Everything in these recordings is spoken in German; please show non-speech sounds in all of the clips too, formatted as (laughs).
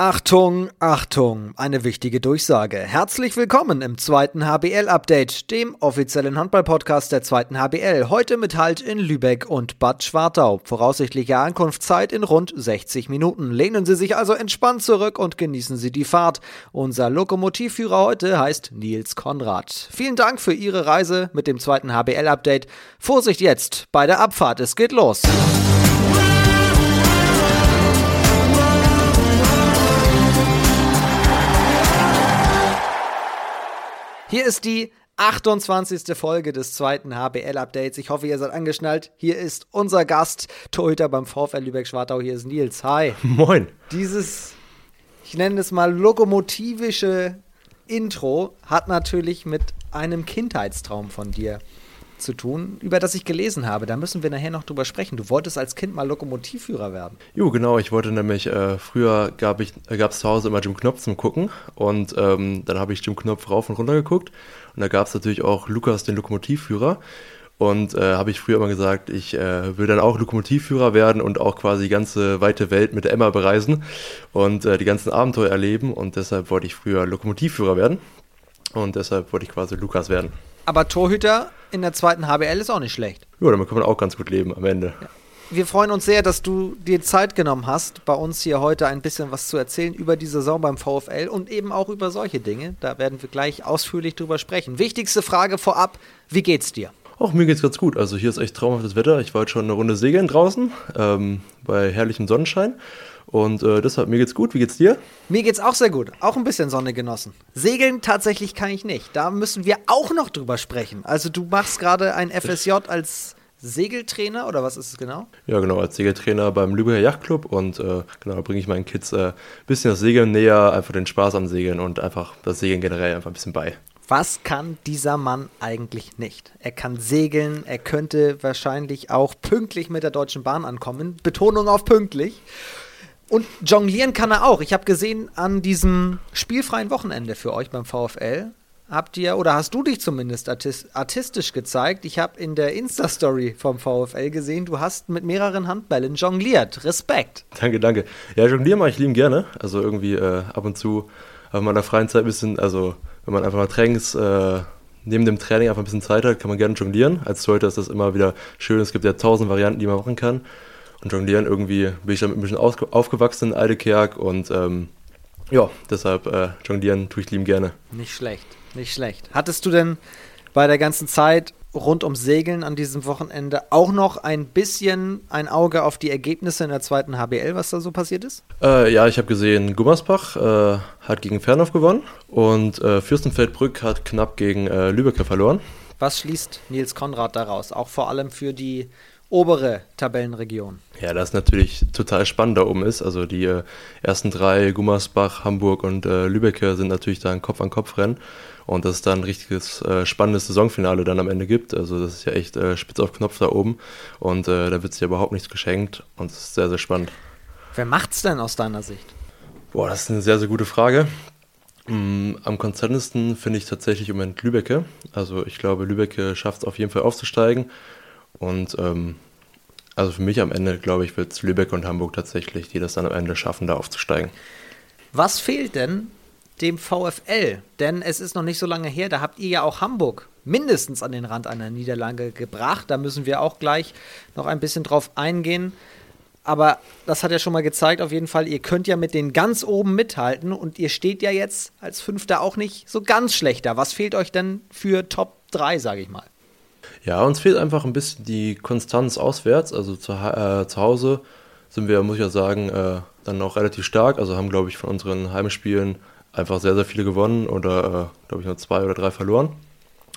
Achtung, Achtung, eine wichtige Durchsage. Herzlich willkommen im zweiten HBL-Update, dem offiziellen Handball-Podcast der zweiten HBL. Heute mit Halt in Lübeck und Bad Schwartau. Voraussichtliche Ankunftszeit in rund 60 Minuten. Lehnen Sie sich also entspannt zurück und genießen Sie die Fahrt. Unser Lokomotivführer heute heißt Nils Konrad. Vielen Dank für Ihre Reise mit dem zweiten HBL-Update. Vorsicht jetzt bei der Abfahrt, es geht los. Hier ist die 28. Folge des zweiten HBL-Updates. Ich hoffe, ihr seid angeschnallt. Hier ist unser Gast, Torhüter beim VfL Lübeck-Schwartau. Hier ist Nils. Hi. (laughs) Moin. Dieses, ich nenne es mal lokomotivische Intro, hat natürlich mit einem Kindheitstraum von dir zu tun, über das ich gelesen habe. Da müssen wir nachher noch drüber sprechen. Du wolltest als Kind mal Lokomotivführer werden. Jo, genau. Ich wollte nämlich, äh, früher gab es äh, zu Hause immer Jim Knopf zum Gucken und ähm, dann habe ich Jim Knopf rauf und runter geguckt und da gab es natürlich auch Lukas, den Lokomotivführer. Und äh, habe ich früher immer gesagt, ich äh, will dann auch Lokomotivführer werden und auch quasi die ganze weite Welt mit Emma bereisen und äh, die ganzen Abenteuer erleben. Und deshalb wollte ich früher Lokomotivführer werden. Und deshalb wollte ich quasi Lukas werden. Aber Torhüter in der zweiten HBL ist auch nicht schlecht. Ja, damit kann man auch ganz gut leben am Ende. Ja. Wir freuen uns sehr, dass du dir Zeit genommen hast, bei uns hier heute ein bisschen was zu erzählen über die Saison beim VfL und eben auch über solche Dinge. Da werden wir gleich ausführlich drüber sprechen. Wichtigste Frage vorab: Wie geht's dir? Auch mir geht's ganz gut. Also hier ist echt traumhaftes Wetter. Ich war heute schon eine Runde segeln draußen ähm, bei herrlichem Sonnenschein. Und äh, deshalb, mir geht's gut. Wie geht's dir? Mir geht's auch sehr gut. Auch ein bisschen Sonne genossen. Segeln tatsächlich kann ich nicht. Da müssen wir auch noch drüber sprechen. Also du machst gerade ein FSJ als Segeltrainer oder was ist es genau? Ja, genau, als Segeltrainer beim Lübecker Yachtclub und äh, genau, bringe ich meinen Kids ein äh, bisschen das Segeln näher, einfach den Spaß am Segeln und einfach das Segeln generell einfach ein bisschen bei. Was kann dieser Mann eigentlich nicht? Er kann segeln, er könnte wahrscheinlich auch pünktlich mit der Deutschen Bahn ankommen. Betonung auf pünktlich. Und jonglieren kann er auch. Ich habe gesehen, an diesem spielfreien Wochenende für euch beim VfL habt ihr, oder hast du dich zumindest artistisch gezeigt? Ich habe in der Insta-Story vom VfL gesehen, du hast mit mehreren Handbällen jongliert. Respekt. Danke, danke. Ja, jonglieren mache ich lieben gerne. Also irgendwie äh, ab und zu auf meiner freien Zeit ein bisschen, also wenn man einfach mal Trainings, äh, neben dem Training einfach ein bisschen Zeit hat, kann man gerne jonglieren. Als Torhüter ist das immer wieder schön. Es gibt ja tausend Varianten, die man machen kann. Und jonglieren irgendwie bin ich damit ein bisschen aufgewachsen in Eidekerk und ähm, ja, deshalb äh, jonglieren tue ich lieben gerne. Nicht schlecht, nicht schlecht. Hattest du denn bei der ganzen Zeit rund ums Segeln an diesem Wochenende auch noch ein bisschen ein Auge auf die Ergebnisse in der zweiten HBL, was da so passiert ist? Äh, ja, ich habe gesehen, Gummersbach äh, hat gegen Fernhof gewonnen und äh, Fürstenfeldbrück hat knapp gegen äh, Lübecker verloren. Was schließt Nils Konrad daraus? Auch vor allem für die obere Tabellenregion. Ja, das natürlich total spannend da oben ist. Also die äh, ersten drei, Gummersbach, Hamburg und äh, Lübeck, sind natürlich da ein Kopf-an-Kopf-Rennen. Und dass es da ein richtiges äh, spannendes Saisonfinale dann am Ende gibt. Also das ist ja echt äh, spitz auf Knopf da oben. Und äh, da wird sich ja überhaupt nichts geschenkt. Und es ist sehr, sehr spannend. Wer macht's denn aus deiner Sicht? Boah, das ist eine sehr, sehr gute Frage. Mm, am konstantesten finde ich tatsächlich im Moment Lübecke. Also ich glaube, Lübecke schafft es auf jeden Fall aufzusteigen. Und ähm, also für mich am Ende, glaube ich, wird es Lübeck und Hamburg tatsächlich, die das dann am Ende schaffen, da aufzusteigen. Was fehlt denn dem VfL? Denn es ist noch nicht so lange her, da habt ihr ja auch Hamburg mindestens an den Rand einer Niederlage gebracht. Da müssen wir auch gleich noch ein bisschen drauf eingehen. Aber das hat ja schon mal gezeigt, auf jeden Fall, ihr könnt ja mit den ganz oben mithalten und ihr steht ja jetzt als Fünfter auch nicht so ganz schlechter. Was fehlt euch denn für Top 3, sage ich mal? Ja, uns fehlt einfach ein bisschen die Konstanz auswärts. Also zu, äh, zu Hause sind wir, muss ich ja sagen, äh, dann auch relativ stark. Also haben, glaube ich, von unseren Heimspielen einfach sehr, sehr viele gewonnen oder, äh, glaube ich, nur zwei oder drei verloren.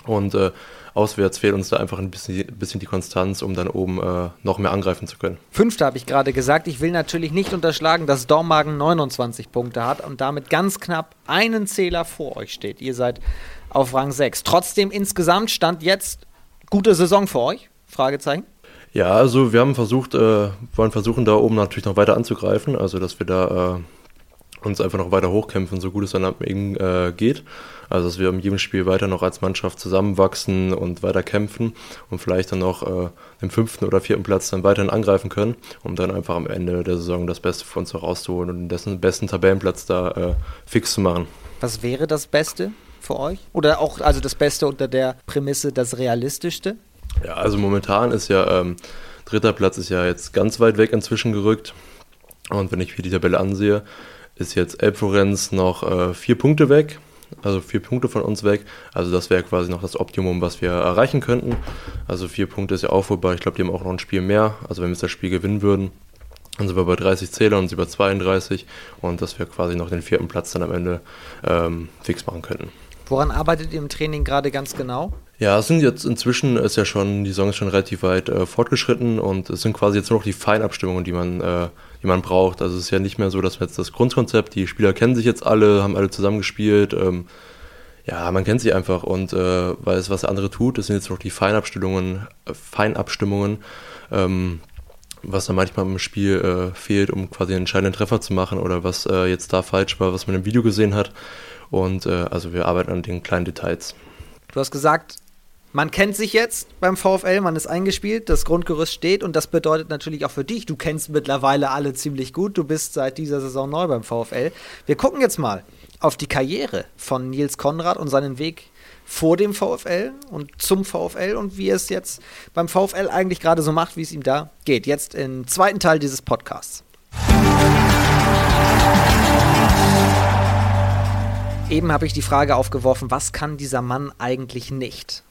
Und äh, auswärts fehlt uns da einfach ein bisschen, bisschen die Konstanz, um dann oben äh, noch mehr angreifen zu können. Fünfter habe ich gerade gesagt. Ich will natürlich nicht unterschlagen, dass Dormagen 29 Punkte hat und damit ganz knapp einen Zähler vor euch steht. Ihr seid auf Rang 6. Trotzdem insgesamt stand jetzt gute Saison für euch? Fragezeichen. Ja, also wir haben versucht, äh, wollen versuchen, da oben natürlich noch weiter anzugreifen, also dass wir da äh, uns einfach noch weiter hochkämpfen, so gut es dann eben äh, geht. Also dass wir in jedem Spiel weiter noch als Mannschaft zusammenwachsen und weiter kämpfen und vielleicht dann noch äh, den fünften oder vierten Platz dann weiterhin angreifen können, um dann einfach am Ende der Saison das Beste für uns herauszuholen und den besten Tabellenplatz da äh, fix zu machen. Was wäre das Beste für euch? Oder auch also das Beste unter der Prämisse das Realistischste? Ja, also momentan ist ja ähm, dritter Platz ist ja jetzt ganz weit weg inzwischen gerückt. Und wenn ich mir die Tabelle ansehe, ist jetzt Elbflorenz noch äh, vier Punkte weg, also vier Punkte von uns weg. Also das wäre quasi noch das Optimum, was wir erreichen könnten. Also vier Punkte ist ja auch vorbei. Ich glaube, die haben auch noch ein Spiel mehr. Also wenn wir das Spiel gewinnen würden, dann sind wir bei 30 Zähler und sie bei 32 und dass wir quasi noch den vierten Platz dann am Ende ähm, fix machen könnten. Woran arbeitet ihr im Training gerade ganz genau? Ja, es sind jetzt inzwischen ist ja schon, die Saison ist schon relativ weit äh, fortgeschritten und es sind quasi jetzt nur noch die Feinabstimmungen, die man äh, die man braucht. Also es ist ja nicht mehr so, dass wir jetzt das Grundkonzept, die Spieler kennen sich jetzt alle, haben alle zusammengespielt. Ähm, ja, man kennt sie einfach und äh, weiß, was der andere tut. Es sind jetzt noch die Feinabstimmungen, äh, Feinabstimmungen, ähm, was dann manchmal im Spiel äh, fehlt, um quasi einen entscheidenden Treffer zu machen oder was äh, jetzt da falsch war, was man im Video gesehen hat. Und äh, also wir arbeiten an den kleinen Details. Du hast gesagt, man kennt sich jetzt beim VfL, man ist eingespielt, das Grundgerüst steht und das bedeutet natürlich auch für dich, du kennst mittlerweile alle ziemlich gut, du bist seit dieser Saison neu beim VfL. Wir gucken jetzt mal auf die Karriere von Nils Konrad und seinen Weg vor dem VfL und zum VfL und wie es jetzt beim VfL eigentlich gerade so macht, wie es ihm da geht. Jetzt im zweiten Teil dieses Podcasts. Eben habe ich die Frage aufgeworfen, was kann dieser Mann eigentlich nicht?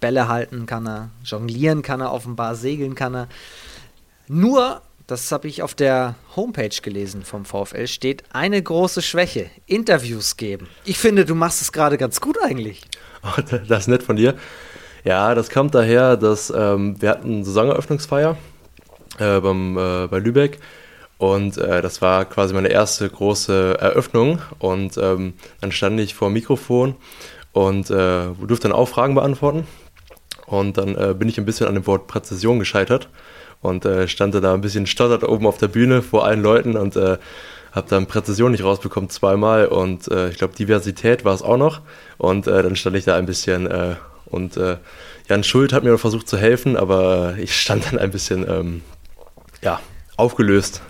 Bälle halten kann er, jonglieren kann er offenbar, segeln kann er. Nur, das habe ich auf der Homepage gelesen vom VfL, steht eine große Schwäche: Interviews geben. Ich finde, du machst es gerade ganz gut eigentlich. (laughs) Oh, das ist nett von dir. Ja, das kommt daher, dass ähm, wir hatten Saisoneröffnungsfeier äh, beim, äh, bei Lübeck und äh, das war quasi meine erste große Eröffnung. Und ähm, dann stand ich vor dem Mikrofon und äh, durfte dann auch Fragen beantworten. Und dann äh, bin ich ein bisschen an dem Wort Präzision gescheitert und äh, stand da ein bisschen stottert oben auf der Bühne vor allen Leuten und äh, habe dann Präzision nicht rausbekommen zweimal. Und äh, ich glaube Diversität war es auch noch. Und dann stand ich da ein bisschen und Jan Schuld hat mir versucht zu helfen, aber ich stand dann ein bisschen ähm, ja, aufgelöst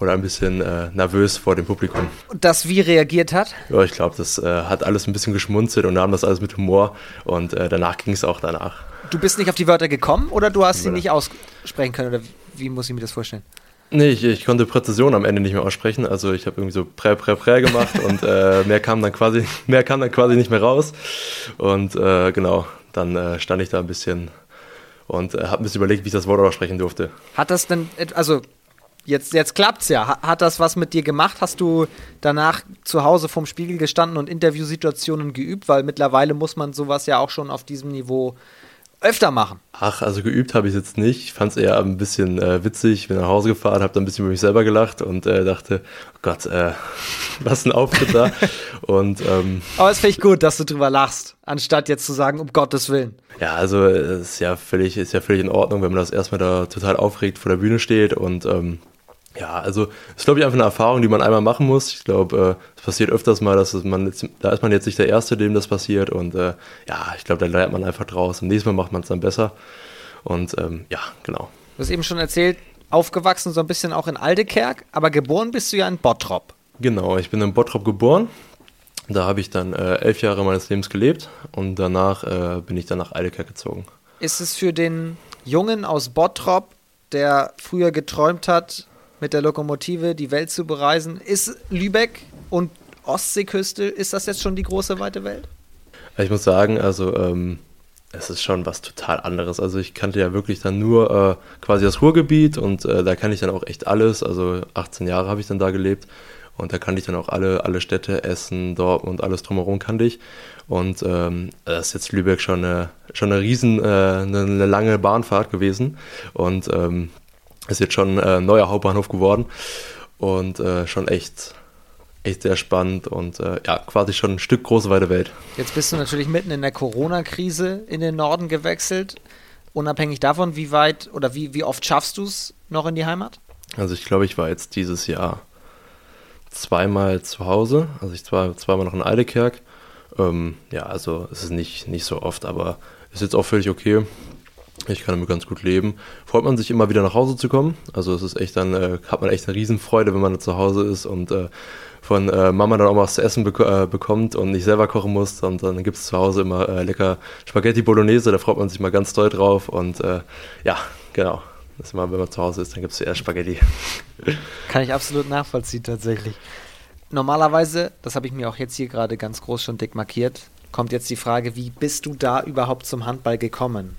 oder ein bisschen äh, nervös vor dem Publikum. Und das wie reagiert hat? Ja, ich glaube, das äh, hat alles ein bisschen geschmunzelt und nahm das alles mit Humor und äh, danach ging es auch danach. Du bist nicht auf die Wörter gekommen oder du hast sie nicht aussprechen können oder wie muss ich mir das vorstellen? Nee, ich, ich konnte Präzision am Ende nicht mehr aussprechen. Also ich habe irgendwie so prä, prä, prä gemacht und äh, mehr kam dann quasi, (laughs) mehr kam dann quasi nicht mehr raus. Und äh, genau, dann äh, stand ich da ein bisschen und habe ein bisschen überlegt, wie ich das Wort aussprechen durfte. Hat das denn, also jetzt, jetzt klappt's ja. Hat das was mit dir gemacht? Hast du danach zu Hause vorm Spiegel gestanden und Interviewsituationen geübt? Weil mittlerweile muss man sowas ja auch schon auf diesem Niveau öfter machen. Ach, also geübt habe ich jetzt nicht. Ich fand es eher ein bisschen äh, witzig. Bin nach Hause gefahren, habe dann ein bisschen über mich selber gelacht und äh, dachte, oh Gott, äh, (laughs) was ein Auftritt da. und, ähm, Aber es finde ich gut, dass du drüber lachst, anstatt jetzt zu sagen, um Gottes Willen. Ja, also es ist ja völlig, ist ja völlig in Ordnung, wenn man das erstmal da total aufregt vor der Bühne steht und ähm, ja, also ist glaube ich einfach eine Erfahrung, die man einmal machen muss. Ich glaube, äh, es passiert öfters mal, dass man jetzt, da ist man jetzt nicht der Erste, dem das passiert und äh, ja, ich glaube, da lernt man einfach draus. Und nächstes Mal macht man es dann besser. Und ähm, ja, genau. Du hast eben schon erzählt, aufgewachsen so ein bisschen auch in Aldekerk, aber geboren bist du ja in Bottrop. Genau, ich bin in Bottrop geboren. Da habe ich dann äh, elf Jahre meines Lebens gelebt und danach äh, bin ich dann nach Aldekerk gezogen. Ist es für den Jungen aus Bottrop, der früher geträumt hat, mit der Lokomotive die Welt zu bereisen. Ist Lübeck und Ostseeküste, ist das jetzt schon die große weite Welt? Ich muss sagen, also ähm, es ist schon was total anderes. Also ich kannte ja wirklich dann nur äh, quasi das Ruhrgebiet und äh, da kann ich dann auch echt alles. Also 18 Jahre habe ich dann da gelebt und da kannte ich dann auch alle, alle Städte, Essen, Dortmund, alles drumherum kannte ich. Und ähm, das ist jetzt Lübeck schon eine, schon eine riesen, äh, eine, eine lange Bahnfahrt gewesen. Und ähm, ist jetzt schon äh, neuer Hauptbahnhof geworden und äh, schon echt, echt sehr spannend und äh, ja, quasi schon ein Stück große weite Welt. Jetzt bist du natürlich mitten in der Corona-Krise in den Norden gewechselt. Unabhängig davon, wie weit oder wie, wie oft schaffst du es noch in die Heimat? Also ich glaube, ich war jetzt dieses Jahr zweimal zu Hause. Also ich war zweimal noch in Eidekerk. Ähm, ja, also es ist nicht, nicht so oft, aber ist jetzt auch völlig okay. Ich kann damit ganz gut leben. Freut man sich immer wieder nach Hause zu kommen. Also es ist echt dann, äh, hat man echt eine Riesenfreude, wenn man zu Hause ist und äh, von äh, Mama dann auch mal was zu essen bek äh, bekommt und nicht selber kochen muss. Und dann gibt es zu Hause immer äh, lecker Spaghetti Bolognese, da freut man sich mal ganz doll drauf. Und äh, ja, genau. Das ist immer, wenn man zu Hause ist, dann gibt es zuerst Spaghetti. (laughs) Kann ich absolut nachvollziehen, tatsächlich. Normalerweise, das habe ich mir auch jetzt hier gerade ganz groß schon dick markiert, kommt jetzt die Frage, wie bist du da überhaupt zum Handball gekommen?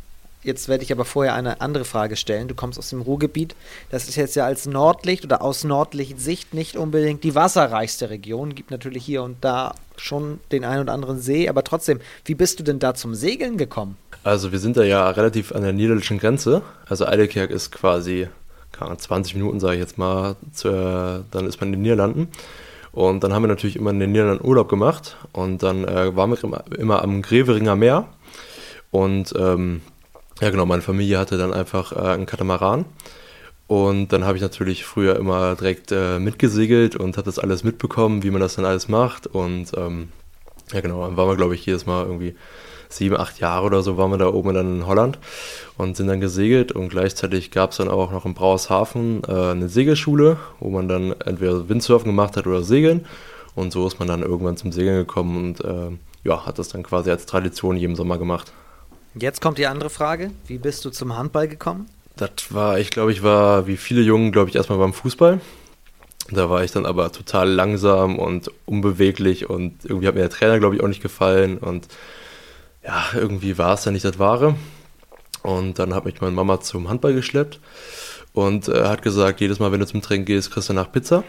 Jetzt werde ich aber vorher eine andere Frage stellen. Du kommst aus dem Ruhrgebiet. Das ist jetzt ja als Nordlicht oder aus Nordlicht-Sicht nicht unbedingt die wasserreichste Region. Gibt natürlich hier und da schon den einen oder anderen See, aber trotzdem, wie bist du denn da zum Segeln gekommen? Also wir sind da ja relativ an der niederländischen Grenze. Also Eidelkerk ist quasi 20 Minuten, sage ich jetzt mal, zu, dann ist man in den Niederlanden. Und dann haben wir natürlich immer in den Niederlanden Urlaub gemacht und dann äh, waren wir immer, immer am Greveringer Meer. Und ähm, ja, genau, meine Familie hatte dann einfach äh, einen Katamaran. Und dann habe ich natürlich früher immer direkt äh, mitgesegelt und habe das alles mitbekommen, wie man das dann alles macht. Und ähm, ja, genau, dann waren wir, glaube ich, jedes Mal irgendwie sieben, acht Jahre oder so waren wir da oben dann in Holland und sind dann gesegelt. Und gleichzeitig gab es dann auch noch in Brauershafen äh, eine Segelschule, wo man dann entweder Windsurfen gemacht hat oder Segeln. Und so ist man dann irgendwann zum Segeln gekommen und äh, ja, hat das dann quasi als Tradition jeden Sommer gemacht. Jetzt kommt die andere Frage. Wie bist du zum Handball gekommen? Das war, ich glaube, ich war wie viele Jungen, glaube ich, erstmal beim Fußball. Da war ich dann aber total langsam und unbeweglich und irgendwie hat mir der Trainer, glaube ich, auch nicht gefallen und ja, irgendwie war es dann nicht das Wahre. Und dann hat mich meine Mama zum Handball geschleppt und äh, hat gesagt, jedes Mal, wenn du zum Training gehst, kriegst du nach Pizza.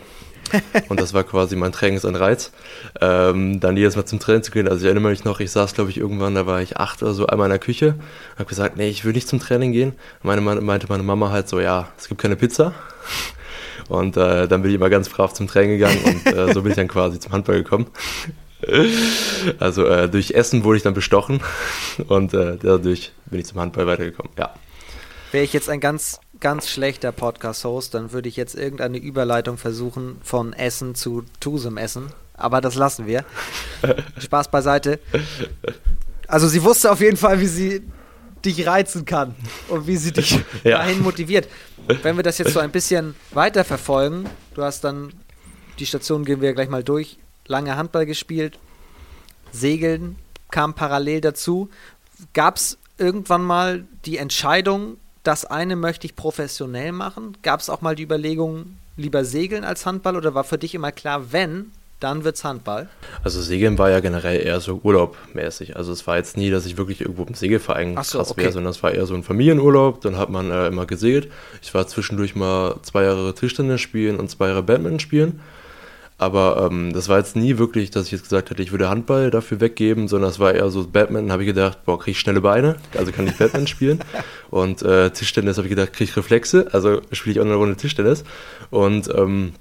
(laughs) und das war quasi mein Trainingsanreiz. Ähm, dann jedes Mal zum Training zu gehen. Also ich erinnere mich noch, ich saß, glaube ich, irgendwann, da war ich acht oder so, einmal in der Küche. Habe gesagt, nee, ich will nicht zum Training gehen. Meine, meinte meine Mama halt so, ja, es gibt keine Pizza. (laughs) Und äh, dann bin ich immer ganz brav zum Training gegangen und äh, so bin ich dann quasi zum Handball gekommen. (laughs) Also äh, durch Essen wurde ich dann bestochen und äh, dadurch bin ich zum Handball weitergekommen. Ja. Wäre ich jetzt ein ganz ganz schlechter Podcast-Host, dann würde ich jetzt irgendeine Überleitung versuchen von Essen zu Tusem Essen. Aber das lassen wir. (laughs) Spaß beiseite. Also sie wusste auf jeden Fall, wie sie dich reizen kann und wie sie dich (laughs) ja. dahin motiviert. Wenn wir das jetzt so ein bisschen weiter verfolgen, du hast dann, die Station gehen wir gleich mal durch, lange Handball gespielt, Segeln kam parallel dazu. Gab es irgendwann mal die Entscheidung, das eine möchte ich professionell machen? Gab es auch mal die Überlegung, lieber segeln als Handball oder war für dich immer klar, wenn, dann wird's Handball? Also Segeln war ja generell eher so urlaubmäßig. Also es war jetzt nie, dass ich wirklich irgendwo im Segelverein so, krass okay. wäre, sondern es war eher so ein Familienurlaub. Dann hat man äh, immer gesegelt. Ich war zwischendurch mal zwei Jahre Tischtennis spielen und zwei Jahre Badminton spielen. Aber ähm, das war jetzt nie wirklich, dass ich jetzt gesagt hätte, ich würde Handball dafür weggeben, sondern es war eher so Batman, habe ich gedacht, boah, kriege ich schnelle Beine, also kann ich Batman spielen. (laughs) Und äh, Tischtennis habe ich gedacht, kriege ich Reflexe, also spiele ich auch eine Runde Tischtennis. Und ähm,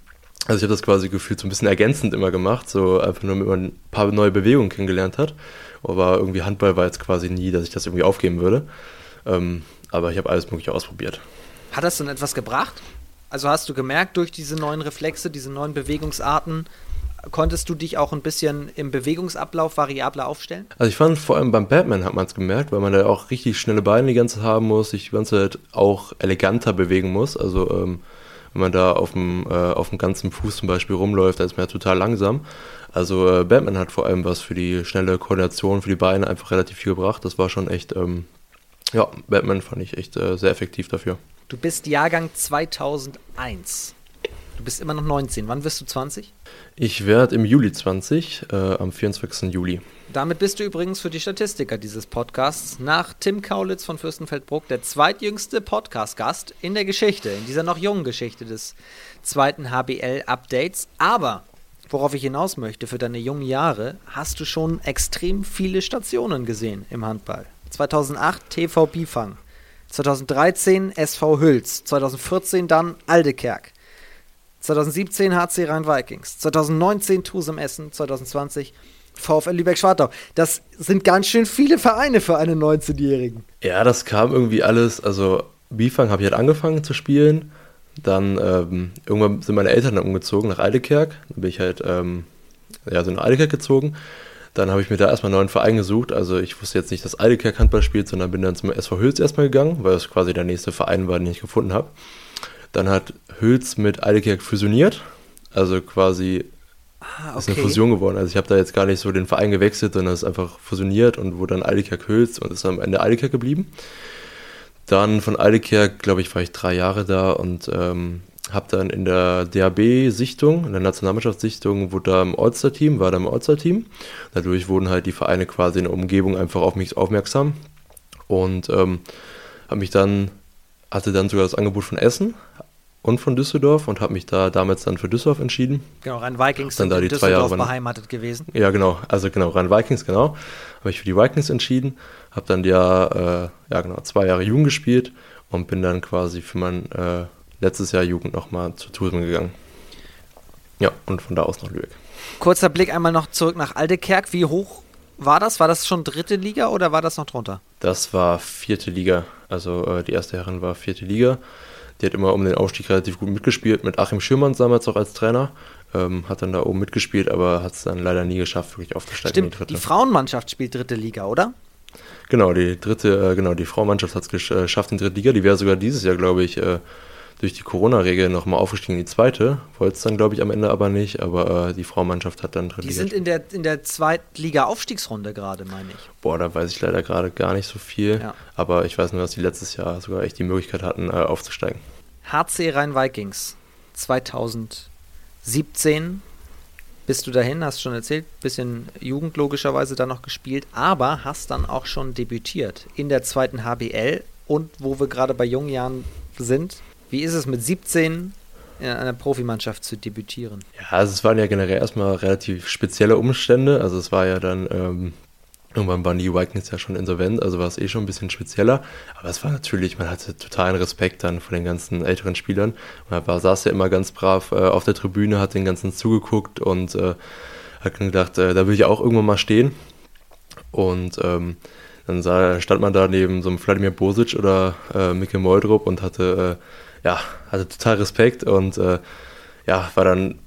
also ich habe das quasi gefühlt so ein bisschen ergänzend immer gemacht, so einfach nur, damit man ein paar neue Bewegungen kennengelernt hat. Aber irgendwie Handball war jetzt quasi nie, dass ich das irgendwie aufgeben würde. Ähm, aber ich habe alles Mögliche ausprobiert. Hat das denn etwas gebracht? Also hast du gemerkt, durch diese neuen Reflexe, diese neuen Bewegungsarten, konntest du dich auch ein bisschen im Bewegungsablauf variabler aufstellen? Also ich fand vor allem beim Batman hat man es gemerkt, weil man da auch richtig schnelle Beine die ganze Zeit haben muss, sich die ganze Zeit auch eleganter bewegen muss. Also ähm, wenn man da auf dem, äh, auf dem ganzen Fuß zum Beispiel rumläuft, da ist man ja total langsam. Also äh, Batman hat vor allem was für die schnelle Koordination, für die Beine einfach relativ viel gebracht. Das war schon echt, ähm, ja, Batman fand ich echt äh, sehr effektiv dafür. Du bist Jahrgang 2001. Du bist immer noch 19. Wann wirst du 20? Ich werde im Juli 20, äh, am 24. Juli. Damit bist du übrigens für die Statistiker dieses Podcasts nach Tim Kaulitz von Fürstenfeldbruck der zweitjüngste Podcast-Gast in der Geschichte, in dieser noch jungen Geschichte des zweiten HBL-Updates. Aber worauf ich hinaus möchte, für deine jungen Jahre hast du schon extrem viele Stationen gesehen im Handball. 2008 TV Bifang, 2013 SV Hüls, 2014 dann Aldekerk, 2017 HC Rhein-Vikings, 2019 Tusem Essen, 2020 VfL Lübeck-Schwartau. Das sind ganz schön viele Vereine für einen 19-Jährigen. Ja, das kam irgendwie alles, also Bifang habe ich halt angefangen zu spielen, Dann ähm, irgendwann sind meine Eltern dann umgezogen nach Eidekerk. Dann bin ich halt ähm, ja, so nach Eidekerk gezogen. Dann habe ich mir da erstmal einen neuen Verein gesucht. Also ich wusste jetzt nicht, dass Eidekerk Handball spielt, sondern bin dann zum SV Hülz erstmal gegangen, weil das quasi der nächste Verein war, den ich gefunden habe. Dann hat Hülz mit Eidekerk fusioniert. Also quasi ah, okay. ist eine Fusion geworden. Also ich habe da jetzt gar nicht so den Verein gewechselt, sondern es ist einfach fusioniert und wurde dann Eidekerk Hülz und ist am Ende Eidekerk geblieben. Dann von Eidekerk, glaube ich, war ich drei Jahre da und ähm, habe dann in der DAB-Sichtung, in der Nationalmannschaftssichtung, wurde da im All-Star-Team, war da im All-Star-Team. Dadurch wurden halt die Vereine quasi in der Umgebung einfach auf mich aufmerksam und ähm, habe mich dann, hatte dann sogar das Angebot von Essen und von Düsseldorf und habe mich da damals dann für Düsseldorf entschieden. Genau, Rhein Vikings dann da die Düsseldorf zwei Jahre beheimatet gewesen. Ja, genau, also genau, Rhein Vikings, genau. Habe ich für die Vikings entschieden, habe dann ja, äh, ja genau, zwei Jahre Jugend gespielt und bin dann quasi für mein äh, letztes Jahr Jugend nochmal zu Tourismus gegangen. Ja, und von da aus nach Lübeck. Kurzer Blick einmal noch zurück nach Aldekerk. Wie hoch war das? War das schon dritte Liga oder war das noch drunter? Das war vierte Liga. Also äh, die erste Herren war vierte Liga. Die hat immer um den Aufstieg relativ gut mitgespielt, mit Achim Schürmann damals auch als Trainer. Ähm, hat dann da oben mitgespielt, aber hat es dann leider nie geschafft, wirklich aufzusteigen. Stimmt, die, die Frauenmannschaft spielt dritte Liga, oder? Genau, die dritte, äh, genau, die Frauenmannschaft hat es äh, geschafft in dritte Liga. Die wäre sogar dieses Jahr, glaube ich, äh, durch die Corona-Regel nochmal aufgestiegen in die zweite. Wollte es dann, glaube ich, am Ende aber nicht, aber äh, die Frauenmannschaft hat dann Die sind in der, in der Zweitliga-Aufstiegsrunde gerade, meine ich. Boah, da weiß ich leider gerade gar nicht so viel, ja. aber ich weiß nur, dass die letztes Jahr sogar echt die Möglichkeit hatten, äh, aufzusteigen. HC Rhein-Vikings 2017 bist du dahin, hast schon erzählt, bisschen Jugend logischerweise dann noch gespielt, aber hast dann auch schon debütiert in der zweiten HBL und wo wir gerade bei jungen Jahren sind, wie ist es mit 17 in einer Profimannschaft zu debütieren? Ja, also es waren ja generell erstmal relativ spezielle Umstände. Also es war ja dann, ähm, irgendwann waren die Vikings ja schon insolvent, also war es eh schon ein bisschen spezieller. Aber es war natürlich, man hatte totalen Respekt dann von den ganzen älteren Spielern. Man war, saß ja immer ganz brav äh, auf der Tribüne, hat den ganzen zugeguckt und äh, hat gedacht, äh, da will ich auch irgendwann mal stehen. Und ähm, dann sah, stand man da neben so einem Vladimir Bosic oder äh, Mikkel Moldrup und hatte äh, ja, hatte total Respekt und äh, ja, war dann,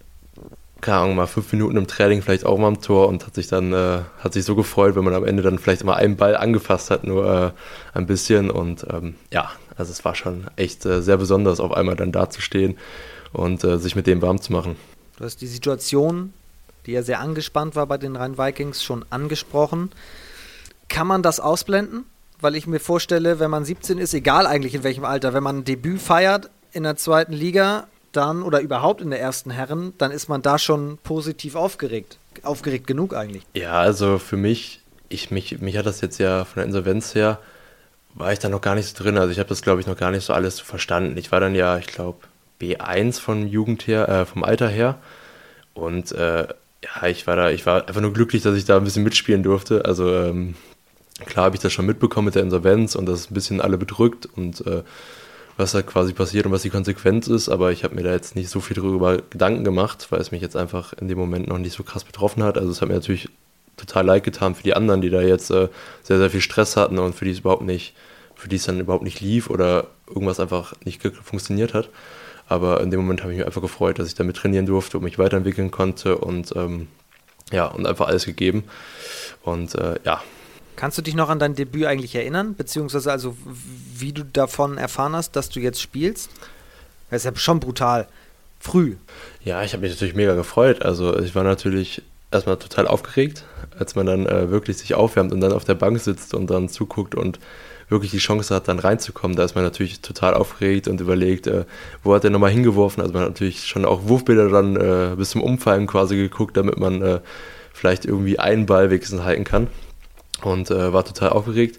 keine Ahnung, mal fünf Minuten im Training vielleicht auch mal am Tor und hat sich dann, äh, hat sich so gefreut, wenn man am Ende dann vielleicht immer einen Ball angefasst hat, nur äh, ein bisschen und ähm, ja, also es war schon echt äh, sehr besonders, auf einmal dann dazustehen und äh, sich mit dem warm zu machen. Du hast die Situation, die ja sehr angespannt war bei den Rhein-Vikings, schon angesprochen. Kann man das ausblenden? Weil ich mir vorstelle, wenn man 17 ist, egal eigentlich in welchem Alter, wenn man ein Debüt feiert in der zweiten Liga, dann oder überhaupt in der ersten Herren, dann ist man da schon positiv aufgeregt. Aufgeregt genug eigentlich. Ja, also für mich, ich, mich, mich hat das jetzt ja von der Insolvenz her, war ich da noch gar nicht so drin. Also ich habe das, glaube ich, noch gar nicht so alles verstanden. Ich war dann ja, ich glaube, B1 von Jugend her, äh, vom Alter her. Und äh, ja, ich war da, ich war einfach nur glücklich, dass ich da ein bisschen mitspielen durfte. Also ähm, klar habe ich das schon mitbekommen mit der Insolvenz und das ist ein bisschen alle bedrückt und äh, was da quasi passiert und was die Konsequenz ist, aber ich habe mir da jetzt nicht so viel darüber Gedanken gemacht, weil es mich jetzt einfach in dem Moment noch nicht so krass betroffen hat. Also es hat mir natürlich total leid getan für die anderen, die da jetzt äh, sehr, sehr viel Stress hatten und für die es überhaupt nicht, für die es dann überhaupt nicht lief oder irgendwas einfach nicht funktioniert hat. Aber in dem Moment habe ich mich einfach gefreut, dass ich damit trainieren durfte und mich weiterentwickeln konnte und ähm, ja, und einfach alles gegeben. Und äh, ja, Kannst du dich noch an dein Debüt eigentlich erinnern? Beziehungsweise also, wie du davon erfahren hast, dass du jetzt spielst? Das ist ja schon brutal. Früh. Ja, ich habe mich natürlich mega gefreut. Also ich war natürlich erstmal total aufgeregt, als man dann äh, wirklich sich aufwärmt und dann auf der Bank sitzt und dann zuguckt und wirklich die Chance hat, dann reinzukommen. Da ist man natürlich total aufgeregt und überlegt, äh, wo hat er nochmal hingeworfen. Also man hat natürlich schon auch Wurfbilder dann äh, bis zum Umfallen quasi geguckt, damit man äh, vielleicht irgendwie einen Ball wenigstens halten kann und äh, war total aufgeregt.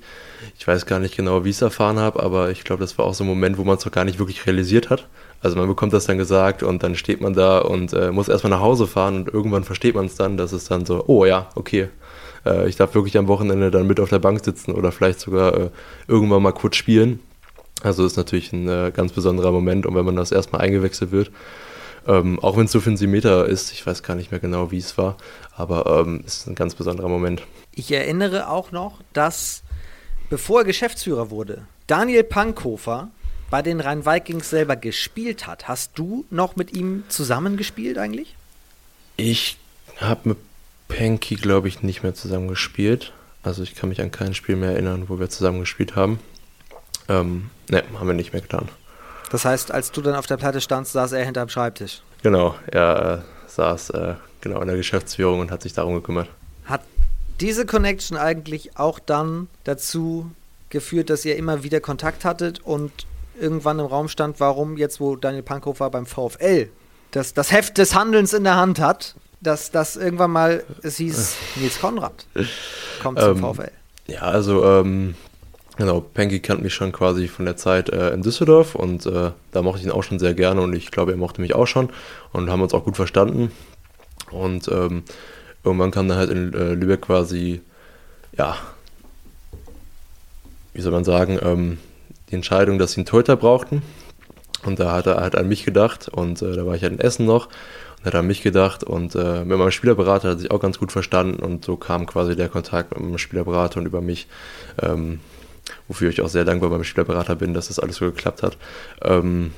Ich weiß gar nicht genau, wie ich es erfahren habe, aber ich glaube, das war auch so ein Moment, wo man es doch gar nicht wirklich realisiert hat. Also man bekommt das dann gesagt und dann steht man da und äh, muss erstmal nach Hause fahren und irgendwann versteht man es dann, dass es dann so, oh ja, okay, äh, ich darf wirklich am Wochenende dann mit auf der Bank sitzen oder vielleicht sogar äh, irgendwann mal kurz spielen. Also ist natürlich ein äh, ganz besonderer Moment und wenn man das erstmal eingewechselt wird, ähm, auch wenn es so für einen Meter ist, ich weiß gar nicht mehr genau, wie es war, aber ähm, ist ein ganz besonderer Moment. Ich erinnere auch noch, dass bevor er Geschäftsführer wurde, Daniel Pankhofer bei den Rhein-Vikings selber gespielt hat, hast du noch mit ihm zusammengespielt eigentlich? Ich habe mit Panky, glaube ich, nicht mehr zusammen gespielt. Also ich kann mich an kein Spiel mehr erinnern, wo wir zusammen gespielt haben. Ähm, ne, haben wir nicht mehr getan. Das heißt, als du dann auf der Platte standst, saß er hinterm Schreibtisch. Genau, er äh, saß äh, genau in der Geschäftsführung und hat sich darum gekümmert. Hat diese Connection eigentlich auch dann dazu geführt, dass ihr immer wieder Kontakt hattet und irgendwann im Raum stand, warum jetzt, wo Daniel Pankhofer beim VfL das, das Heft des Handelns in der Hand hat, dass das irgendwann mal, es hieß, (laughs) Nils Konrad kommt zum ähm, VfL. Ja, also ähm, Genau, Panky kannte mich schon quasi von der Zeit äh, in Düsseldorf und äh, da mochte ich ihn auch schon sehr gerne und ich glaube, er mochte mich auch schon und haben uns auch gut verstanden. Und ähm, irgendwann kam dann halt in äh, Lübeck quasi, ja, wie soll man sagen, ähm, die Entscheidung, dass sie einen Torhüter brauchten. Und da hat er halt an mich gedacht und äh, da war ich halt in Essen noch und hat an mich gedacht und äh, mit meinem Spielerberater hat sich auch ganz gut verstanden und so kam quasi der Kontakt mit meinem Spielerberater und über mich. Ähm, wofür ich auch sehr dankbar beim Spielerberater bin, dass das alles so geklappt hat. Ähm,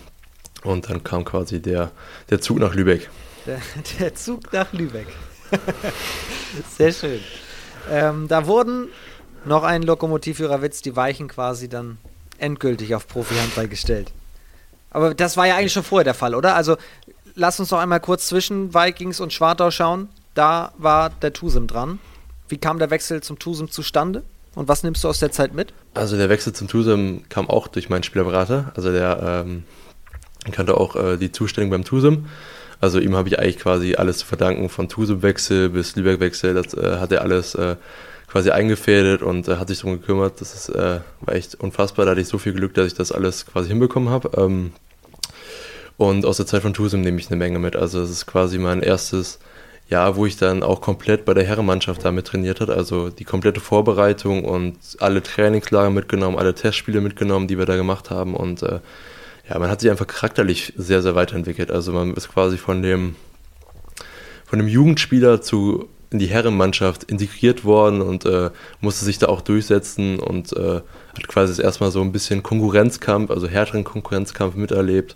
und dann kam quasi der, der Zug nach Lübeck. Der, der Zug nach Lübeck. (laughs) sehr schön. Ähm, da wurden noch ein Lokomotivführerwitz, die Weichen quasi dann endgültig auf Profi-Handball gestellt. Aber das war ja eigentlich schon vorher der Fall, oder? Also lass uns noch einmal kurz zwischen Vikings und Schwartau schauen. Da war der Tusem dran. Wie kam der Wechsel zum Tusem zustande? Und was nimmst du aus der Zeit mit? Also der Wechsel zum Tusem kam auch durch meinen Spielerberater. Also der ähm, kannte auch äh, die Zustellung beim Tusem. Also ihm habe ich eigentlich quasi alles zu verdanken, von Tusem-Wechsel bis Lübeck-Wechsel. Das äh, hat er alles äh, quasi eingefädelt und äh, hat sich darum gekümmert. Das ist, äh, war echt unfassbar. Da hatte ich so viel Glück, dass ich das alles quasi hinbekommen habe. Ähm, und aus der Zeit von Tusem nehme ich eine Menge mit. Also es ist quasi mein erstes ja, wo ich dann auch komplett bei der Herrenmannschaft damit trainiert hat, also die komplette Vorbereitung und alle Trainingslager mitgenommen, alle Testspiele mitgenommen, die wir da gemacht haben und äh, ja, man hat sich einfach charakterlich sehr, sehr weiterentwickelt. Also man ist quasi von dem, von dem Jugendspieler zu in die Herrenmannschaft integriert worden und äh, musste sich da auch durchsetzen und äh, hat quasi erstmal so ein bisschen Konkurrenzkampf, also härteren Konkurrenzkampf miterlebt.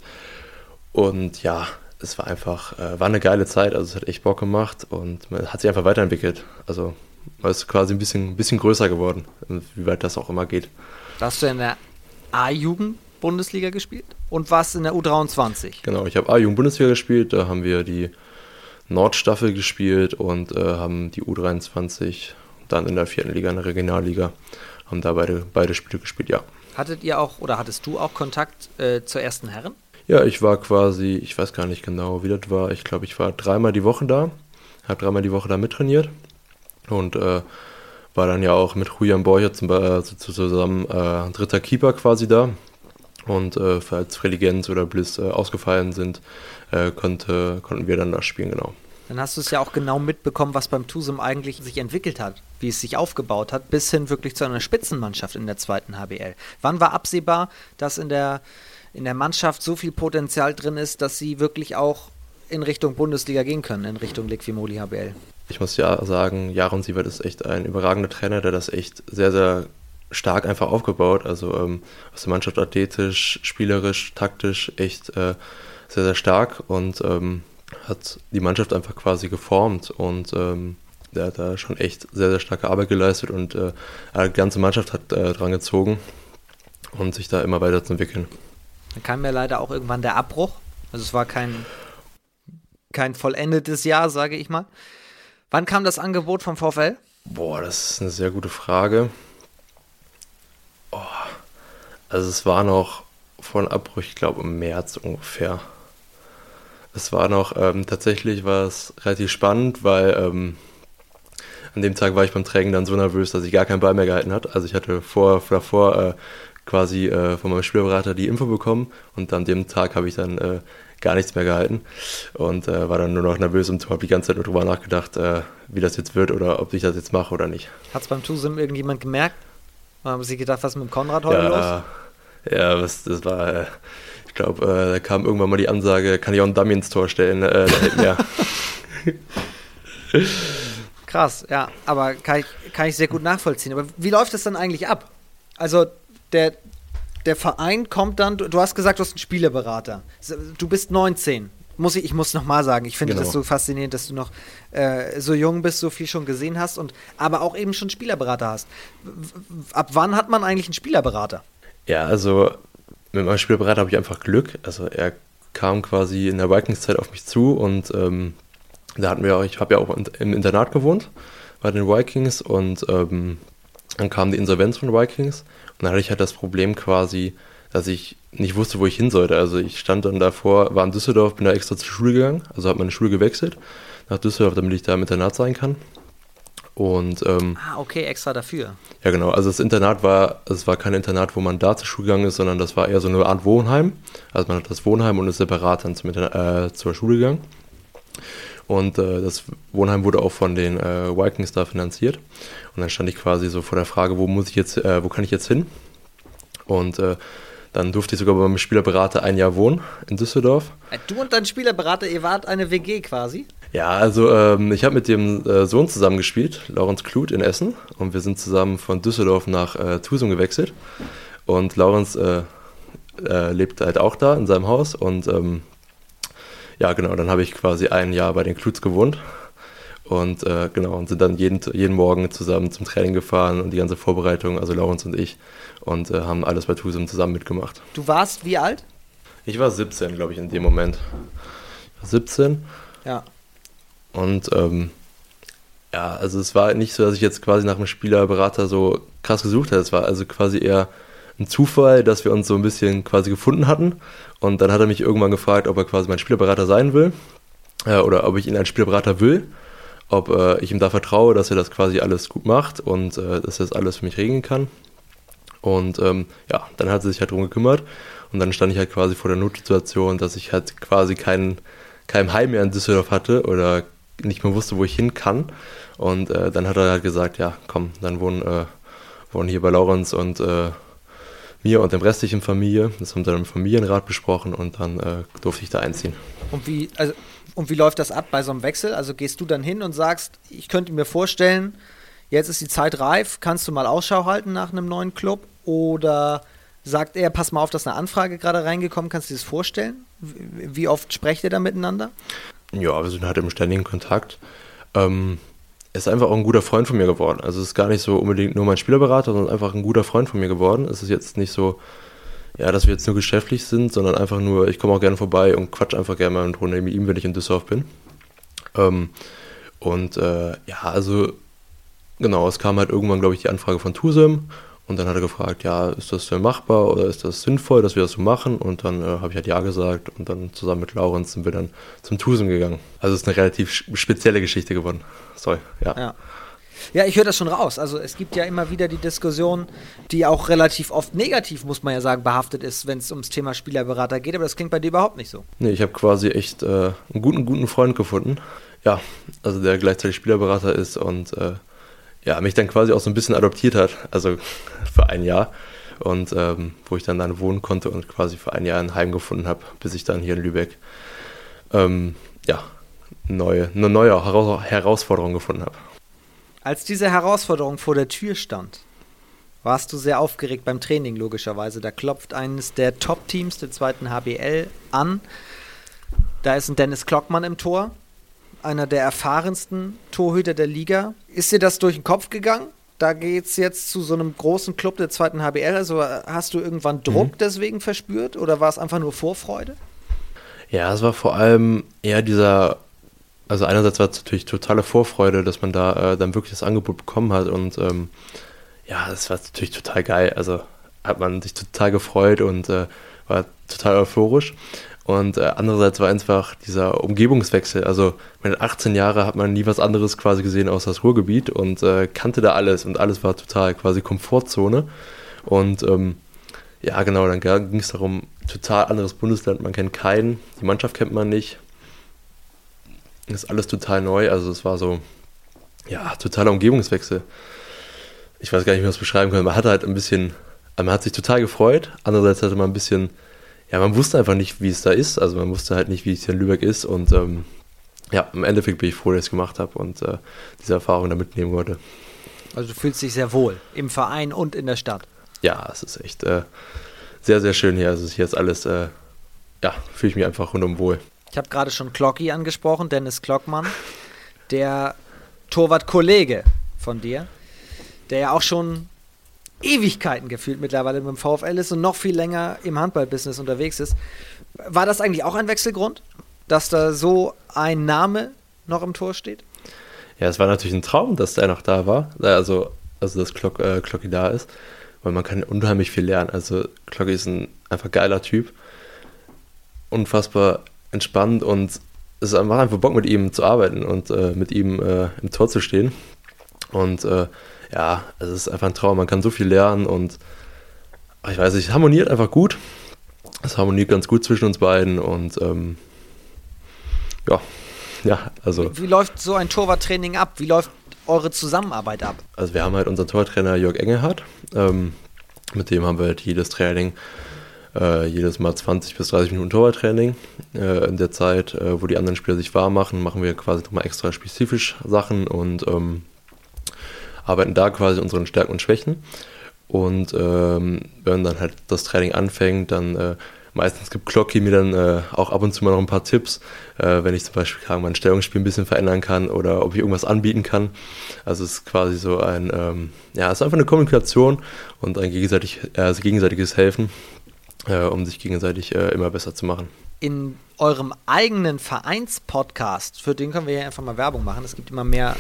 Und ja, es war einfach, äh, war eine geile Zeit, also es hat echt Bock gemacht und man hat sich einfach weiterentwickelt. Also man ist quasi ein bisschen, ein bisschen größer geworden, wie weit das auch immer geht. Da hast du in der A-Jugend Bundesliga gespielt und warst in der U23. Genau, ich habe A-Jugend Bundesliga gespielt, da haben wir die Nordstaffel gespielt und äh, haben die U23 dann in der vierten Liga, in der Regionalliga, haben da beide, beide Spiele gespielt, ja. Hattet ihr auch oder hattest du auch Kontakt äh, zur ersten Herren? Ja, ich war quasi, ich weiß gar nicht genau, wie das war. Ich glaube, ich war dreimal die Woche da, habe dreimal die Woche da mittrainiert und äh, war dann ja auch mit Julian Borcher zum, äh, zusammen äh, dritter Keeper quasi da. Und äh, falls Religenz oder Bliss äh, ausgefallen sind, äh, konnte, konnten wir dann da spielen, genau. Dann hast du es ja auch genau mitbekommen, was beim Tusum eigentlich sich entwickelt hat, wie es sich aufgebaut hat, bis hin wirklich zu einer Spitzenmannschaft in der zweiten HBL. Wann war absehbar, dass in der in der Mannschaft so viel Potenzial drin ist, dass sie wirklich auch in Richtung Bundesliga gehen können, in Richtung Liquimoli HBL. Ich muss ja sagen, Jaron Sievert ist echt ein überragender Trainer, der das echt sehr, sehr stark einfach aufgebaut. Also ähm, aus der Mannschaft athletisch, spielerisch, taktisch echt äh, sehr, sehr stark und ähm, hat die Mannschaft einfach quasi geformt und ähm, der hat da schon echt sehr, sehr starke Arbeit geleistet und äh, die ganze Mannschaft hat äh, dran gezogen und sich da immer weiter zu entwickeln. Dann kam ja leider auch irgendwann der Abbruch. Also es war kein, kein vollendetes Jahr, sage ich mal. Wann kam das Angebot vom VfL? Boah, das ist eine sehr gute Frage. Oh, also es war noch vor dem Abbruch, ich glaube im März ungefähr. Es war noch, ähm, tatsächlich war es relativ spannend, weil ähm, an dem Tag war ich beim Trägen dann so nervös, dass ich gar keinen Ball mehr gehalten hat. Also ich hatte vor, davor äh, quasi äh, von meinem Spielberater die Info bekommen und an dem Tag habe ich dann äh, gar nichts mehr gehalten und äh, war dann nur noch nervös und habe die ganze Zeit nur drüber nachgedacht, äh, wie das jetzt wird oder ob ich das jetzt mache oder nicht. Hat es beim Tusim irgendjemand gemerkt? Haben Sie gedacht, was ist mit dem Konrad heute ja, los? Ja, was, das war, äh, ich glaube, äh, da kam irgendwann mal die Ansage, kann ich auch einen Dummy ins Tor stellen, äh, mehr. (laughs) Krass, ja, aber kann ich, kann ich sehr gut nachvollziehen. Aber wie läuft das dann eigentlich ab? Also der der Verein kommt dann, du, du hast gesagt, du hast einen Spielerberater. Du bist 19. Muss ich, ich muss nochmal sagen, ich finde genau. das so faszinierend, dass du noch äh, so jung bist, so viel schon gesehen hast und aber auch eben schon Spielerberater hast. Ab wann hat man eigentlich einen Spielerberater? Ja, also mit meinem Spielerberater habe ich einfach Glück. Also er kam quasi in der Vikings-Zeit auf mich zu und ähm, da hatten wir, ich habe ja auch im Internat gewohnt bei den Vikings und ähm, dann kam die Insolvenz von Vikings und dann hatte ich halt das Problem quasi, dass ich nicht wusste, wo ich hin sollte. Also ich stand dann davor, war in Düsseldorf, bin da extra zur Schule gegangen, also habe meine Schule gewechselt nach Düsseldorf, damit ich da im Internat sein kann. Und, ähm, ah, okay, extra dafür. Ja, genau. Also das Internat war, es war kein Internat, wo man da zur Schule gegangen ist, sondern das war eher so eine Art Wohnheim. Also man hat das Wohnheim und ist separat dann zum, äh, zur Schule gegangen. Und äh, das Wohnheim wurde auch von den äh, Vikings da finanziert. Und dann stand ich quasi so vor der Frage, wo muss ich jetzt, äh, wo kann ich jetzt hin? Und äh, dann durfte ich sogar bei meinem Spielerberater ein Jahr wohnen in Düsseldorf. Äh, du und dein Spielerberater, ihr wart eine WG quasi? Ja, also ähm, ich habe mit dem äh, Sohn zusammengespielt, Laurens Kluth in Essen. Und wir sind zusammen von Düsseldorf nach äh, Tusum gewechselt. Und Laurens äh, äh, lebt halt auch da in seinem Haus. Und ähm, ja, genau, dann habe ich quasi ein Jahr bei den Kluths gewohnt. Und äh, genau, und sind dann jeden, jeden Morgen zusammen zum Training gefahren und die ganze Vorbereitung, also Laurens und ich, und äh, haben alles bei Tusum zusammen mitgemacht. Du warst wie alt? Ich war 17, glaube ich, in dem Moment. 17. Ja. Und ähm, ja, also es war nicht so, dass ich jetzt quasi nach einem Spielerberater so krass gesucht hätte. Es war also quasi eher ein Zufall, dass wir uns so ein bisschen quasi gefunden hatten. Und dann hat er mich irgendwann gefragt, ob er quasi mein Spielerberater sein will. Äh, oder ob ich ihn ein Spielerberater will. Ob äh, ich ihm da vertraue, dass er das quasi alles gut macht und äh, dass er das alles für mich regeln kann. Und ähm, ja, dann hat er sich halt drum gekümmert. Und dann stand ich halt quasi vor der Notsituation, dass ich halt quasi keinen kein Heim mehr in Düsseldorf hatte oder nicht mehr wusste, wo ich hin kann. Und äh, dann hat er halt gesagt, ja, komm, dann wohnen, äh, wohnen hier bei Laurenz und äh, mir und dem restlichen Familie. Das haben wir dann im Familienrat besprochen und dann äh, durfte ich da einziehen. Und wie, also, und wie läuft das ab bei so einem Wechsel? Also gehst du dann hin und sagst, ich könnte mir vorstellen, jetzt ist die Zeit reif, kannst du mal Ausschau halten nach einem neuen Club? Oder sagt er, pass mal auf, dass eine Anfrage gerade reingekommen, kannst du dir das vorstellen? Wie oft sprecht ihr da miteinander? Ja, wir sind halt im ständigen Kontakt. Ähm, ist einfach auch ein guter Freund von mir geworden. Also es ist gar nicht so unbedingt nur mein Spielerberater, sondern einfach ein guter Freund von mir geworden. Es ist jetzt nicht so, ja, dass wir jetzt nur geschäftlich sind, sondern einfach nur, ich komme auch gerne vorbei und quatsch einfach gerne mal eine Runde mit ihm, wenn ich in Düsseldorf bin. Ähm, und äh, ja, also genau, es kam halt irgendwann, glaube ich, die Anfrage von Tusem und dann hat er gefragt, ja, ist das denn machbar oder ist das sinnvoll, dass wir das so machen? Und dann äh, habe ich halt ja gesagt und dann zusammen mit Laurenz sind wir dann zum Tusum gegangen. Also es ist eine relativ spezielle Geschichte geworden. Sorry, ja. ja. Ja, ich höre das schon raus. Also es gibt ja immer wieder die Diskussion, die auch relativ oft negativ, muss man ja sagen, behaftet ist, wenn es ums Thema Spielerberater geht, aber das klingt bei dir überhaupt nicht so. Nee, ich habe quasi echt äh, einen guten, guten Freund gefunden. Ja, also der gleichzeitig Spielerberater ist und äh, ja, mich dann quasi auch so ein bisschen adoptiert hat, also für ein Jahr. Und ähm, wo ich dann dann wohnen konnte und quasi für ein Jahr ein Heim gefunden habe, bis ich dann hier in Lübeck ähm, ja, neue, eine neue Herausforderung gefunden habe. Als diese Herausforderung vor der Tür stand, warst du sehr aufgeregt beim Training, logischerweise. Da klopft eines der Top-Teams der zweiten HBL an. Da ist ein Dennis Klockmann im Tor einer der erfahrensten Torhüter der Liga. Ist dir das durch den Kopf gegangen? Da geht es jetzt zu so einem großen Club der zweiten HBL. Also hast du irgendwann Druck mhm. deswegen verspürt oder war es einfach nur Vorfreude? Ja, es war vor allem eher dieser, also einerseits war es natürlich totale Vorfreude, dass man da äh, dann wirklich das Angebot bekommen hat und ähm, ja, das war natürlich total geil. Also hat man sich total gefreut und äh, war total euphorisch. Und äh, andererseits war einfach dieser Umgebungswechsel. Also mit 18 Jahren hat man nie was anderes quasi gesehen außer das Ruhrgebiet und äh, kannte da alles und alles war total quasi Komfortzone. Und ähm, ja, genau, dann ging es darum, total anderes Bundesland, man kennt keinen, die Mannschaft kennt man nicht. Ist alles total neu, also es war so, ja, totaler Umgebungswechsel. Ich weiß gar nicht, wie man das beschreiben kann. Man hatte halt ein bisschen, man hat sich total gefreut, andererseits hatte man ein bisschen ja, man wusste einfach nicht, wie es da ist. Also man wusste halt nicht, wie es hier in Lübeck ist. Und ähm, ja, im Endeffekt bin ich froh, dass ich es gemacht habe und äh, diese Erfahrung da mitnehmen wollte. Also du fühlst dich sehr wohl im Verein und in der Stadt. Ja, es ist echt äh, sehr, sehr schön hier. Also hier ist alles, äh, ja, fühle ich mich einfach rundum wohl. Ich habe gerade schon Klocki angesprochen, Dennis Klockmann, der Torwart-Kollege von dir, der ja auch schon Ewigkeiten gefühlt mittlerweile mit dem VfL ist und noch viel länger im Handballbusiness unterwegs ist. War das eigentlich auch ein Wechselgrund, dass da so ein Name noch im Tor steht? Ja, es war natürlich ein Traum, dass der noch da war, also, also dass Glock, äh, da ist, weil man kann unheimlich viel lernen. Also Glocki ist ein einfach geiler Typ, unfassbar entspannt und es macht einfach Bock mit ihm zu arbeiten und äh, mit ihm äh, im Tor zu stehen. Und äh, ja, es ist einfach ein Traum, man kann so viel lernen und ich weiß nicht, es harmoniert einfach gut. Es harmoniert ganz gut zwischen uns beiden und ähm, ja, ja, also. Wie, läuft so ein Torwarttraining ab? Wie läuft eure Zusammenarbeit ab? Also wir haben halt unseren Torwarttrainer Jörg Engelhardt. Ähm, mit dem haben wir halt jedes Training, äh, jedes Mal 20 bis 30 Minuten Torwarttraining. Äh, in der Zeit, äh, wo die anderen Spieler sich warm machen, machen wir quasi nochmal extra spezifisch Sachen und ähm, arbeiten da quasi unseren Stärken und Schwächen. Und ähm, wenn dann halt das Training anfängt, dann äh, meistens gibt Glocki mir dann äh, auch ab und zu mal noch ein paar Tipps, äh, wenn ich zum Beispiel mein Stellungsspiel ein bisschen verändern kann oder ob ich irgendwas anbieten kann. Also es ist quasi so ein, ähm, ja, es ist einfach eine Kommunikation und ein gegenseitig, also gegenseitiges Helfen, äh, um sich gegenseitig äh, immer besser zu machen. In eurem eigenen Vereinspodcast, für den können wir ja einfach mal Werbung machen. Es gibt immer mehr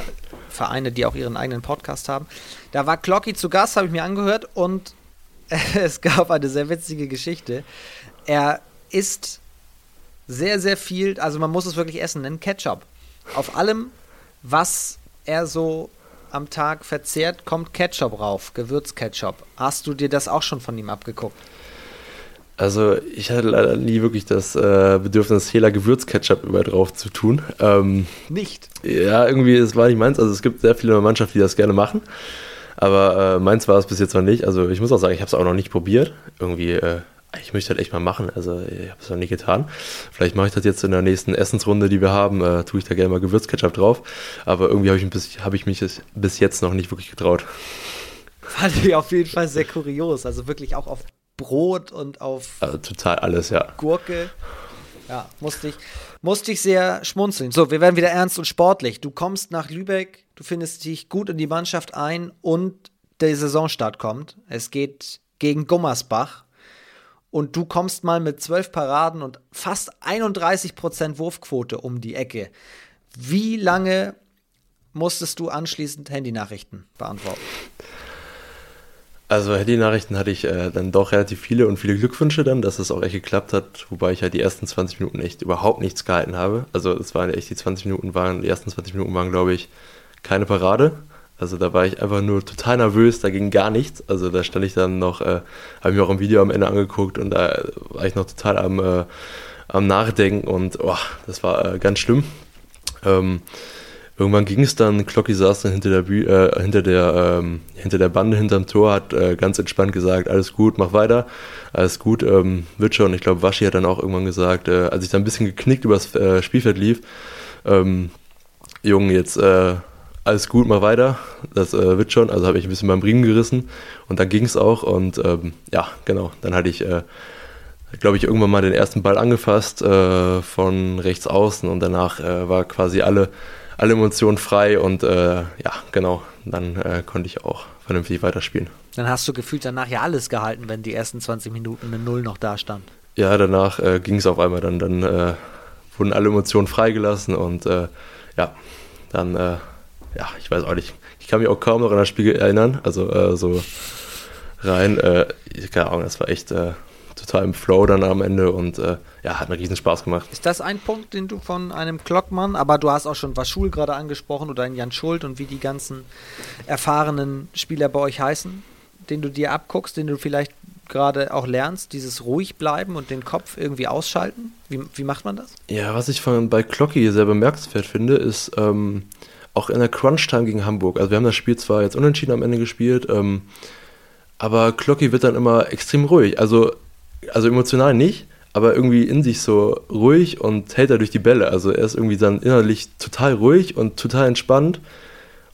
Vereine, die auch ihren eigenen Podcast haben. Da war Glocki zu Gast, habe ich mir angehört und (laughs) es gab eine sehr witzige Geschichte er isst sehr, sehr viel, also man muss es wirklich essen nennen, Ketchup. Auf allem, was er so am Tag verzehrt, kommt Ketchup rauf, Gewürzketchup. Hast du dir das auch schon von ihm abgeguckt? Also ich hatte leider nie wirklich das äh, Bedürfnis, Hela Gewürzketchup über drauf zu tun. Ähm, nicht? Ja, irgendwie, es war nicht meins. Also es gibt sehr viele Mannschaften, die das gerne machen. Aber äh, meins war es bis jetzt noch nicht. Also ich muss auch sagen, ich habe es auch noch nicht probiert. Irgendwie äh, ich möchte halt echt mal machen. Also ich habe es noch nie getan. Vielleicht mache ich das jetzt in der nächsten Essensrunde, die wir haben, äh, tue ich da gerne mal Gewürzketchup drauf. Aber irgendwie habe ich, hab ich mich bis jetzt noch nicht wirklich getraut. Fand ich auf jeden Fall sehr kurios. Also wirklich auch auf Brot und auf also total alles, ja. Gurke. Ja, musste ich, musste ich sehr schmunzeln. So, wir werden wieder ernst und sportlich. Du kommst nach Lübeck, du findest dich gut in die Mannschaft ein und der Saisonstart kommt. Es geht gegen Gummersbach und du kommst mal mit zwölf Paraden und fast 31% Wurfquote um die Ecke. Wie lange musstest du anschließend Handynachrichten beantworten? Also Handynachrichten hatte ich äh, dann doch relativ viele und viele Glückwünsche dann, dass es auch echt geklappt hat, wobei ich halt die ersten 20 Minuten echt überhaupt nichts gehalten habe. Also es waren echt die 20 Minuten waren, die ersten 20 Minuten waren, glaube ich, keine Parade. Also da war ich einfach nur total nervös, da ging gar nichts. Also da stand ich dann noch, äh, habe mir auch ein Video am Ende angeguckt und da war ich noch total am, äh, am Nachdenken und oh, das war äh, ganz schlimm. Ähm, irgendwann ging es dann, Klocki saß dann hinter der, Bü äh, hinter der, ähm, hinter der Bande hinterm Tor, hat äh, ganz entspannt gesagt, alles gut, mach weiter, alles gut, ähm, wird schon. Ich glaube, Waschi hat dann auch irgendwann gesagt, äh, als ich dann ein bisschen geknickt übers Spielfeld lief, ähm, Junge, jetzt alles gut, mach weiter, das äh, wird schon. Also habe ich ein bisschen beim Riemen gerissen und dann ging es auch und ähm, ja, genau, dann hatte ich, äh, glaube ich, irgendwann mal den ersten Ball angefasst äh, von rechts außen und danach äh, war quasi alle, alle Emotionen frei und äh, ja, genau, dann äh, konnte ich auch vernünftig weiterspielen. Dann hast du gefühlt danach ja alles gehalten, wenn die ersten 20 Minuten eine Null noch da stand. Ja, danach ging es auf einmal, dann, dann wurden alle Emotionen freigelassen und ja, dann ja, ich weiß auch nicht. Ich kann mich auch kaum noch an das Spiel erinnern. Also äh, so rein, äh, keine Ahnung, das war echt äh, total im Flow dann am Ende und äh, ja, hat mir riesen Spaß gemacht. Ist das ein Punkt, den du von einem Klockmann, aber du hast auch schon Waschul gerade angesprochen oder einen Jan Schuld und wie die ganzen erfahrenen Spieler bei euch heißen, den du dir abguckst, den du vielleicht gerade auch lernst, dieses ruhig bleiben und den Kopf irgendwie ausschalten? Wie, wie macht man das? Ja, was ich von, bei Klocki sehr bemerkenswert finde, ist, ähm, auch in der Crunch-Time gegen Hamburg. Also wir haben das Spiel zwar jetzt unentschieden am Ende gespielt, ähm, aber Klocki wird dann immer extrem ruhig. Also, also emotional nicht, aber irgendwie in sich so ruhig und hält er durch die Bälle. Also er ist irgendwie dann innerlich total ruhig und total entspannt.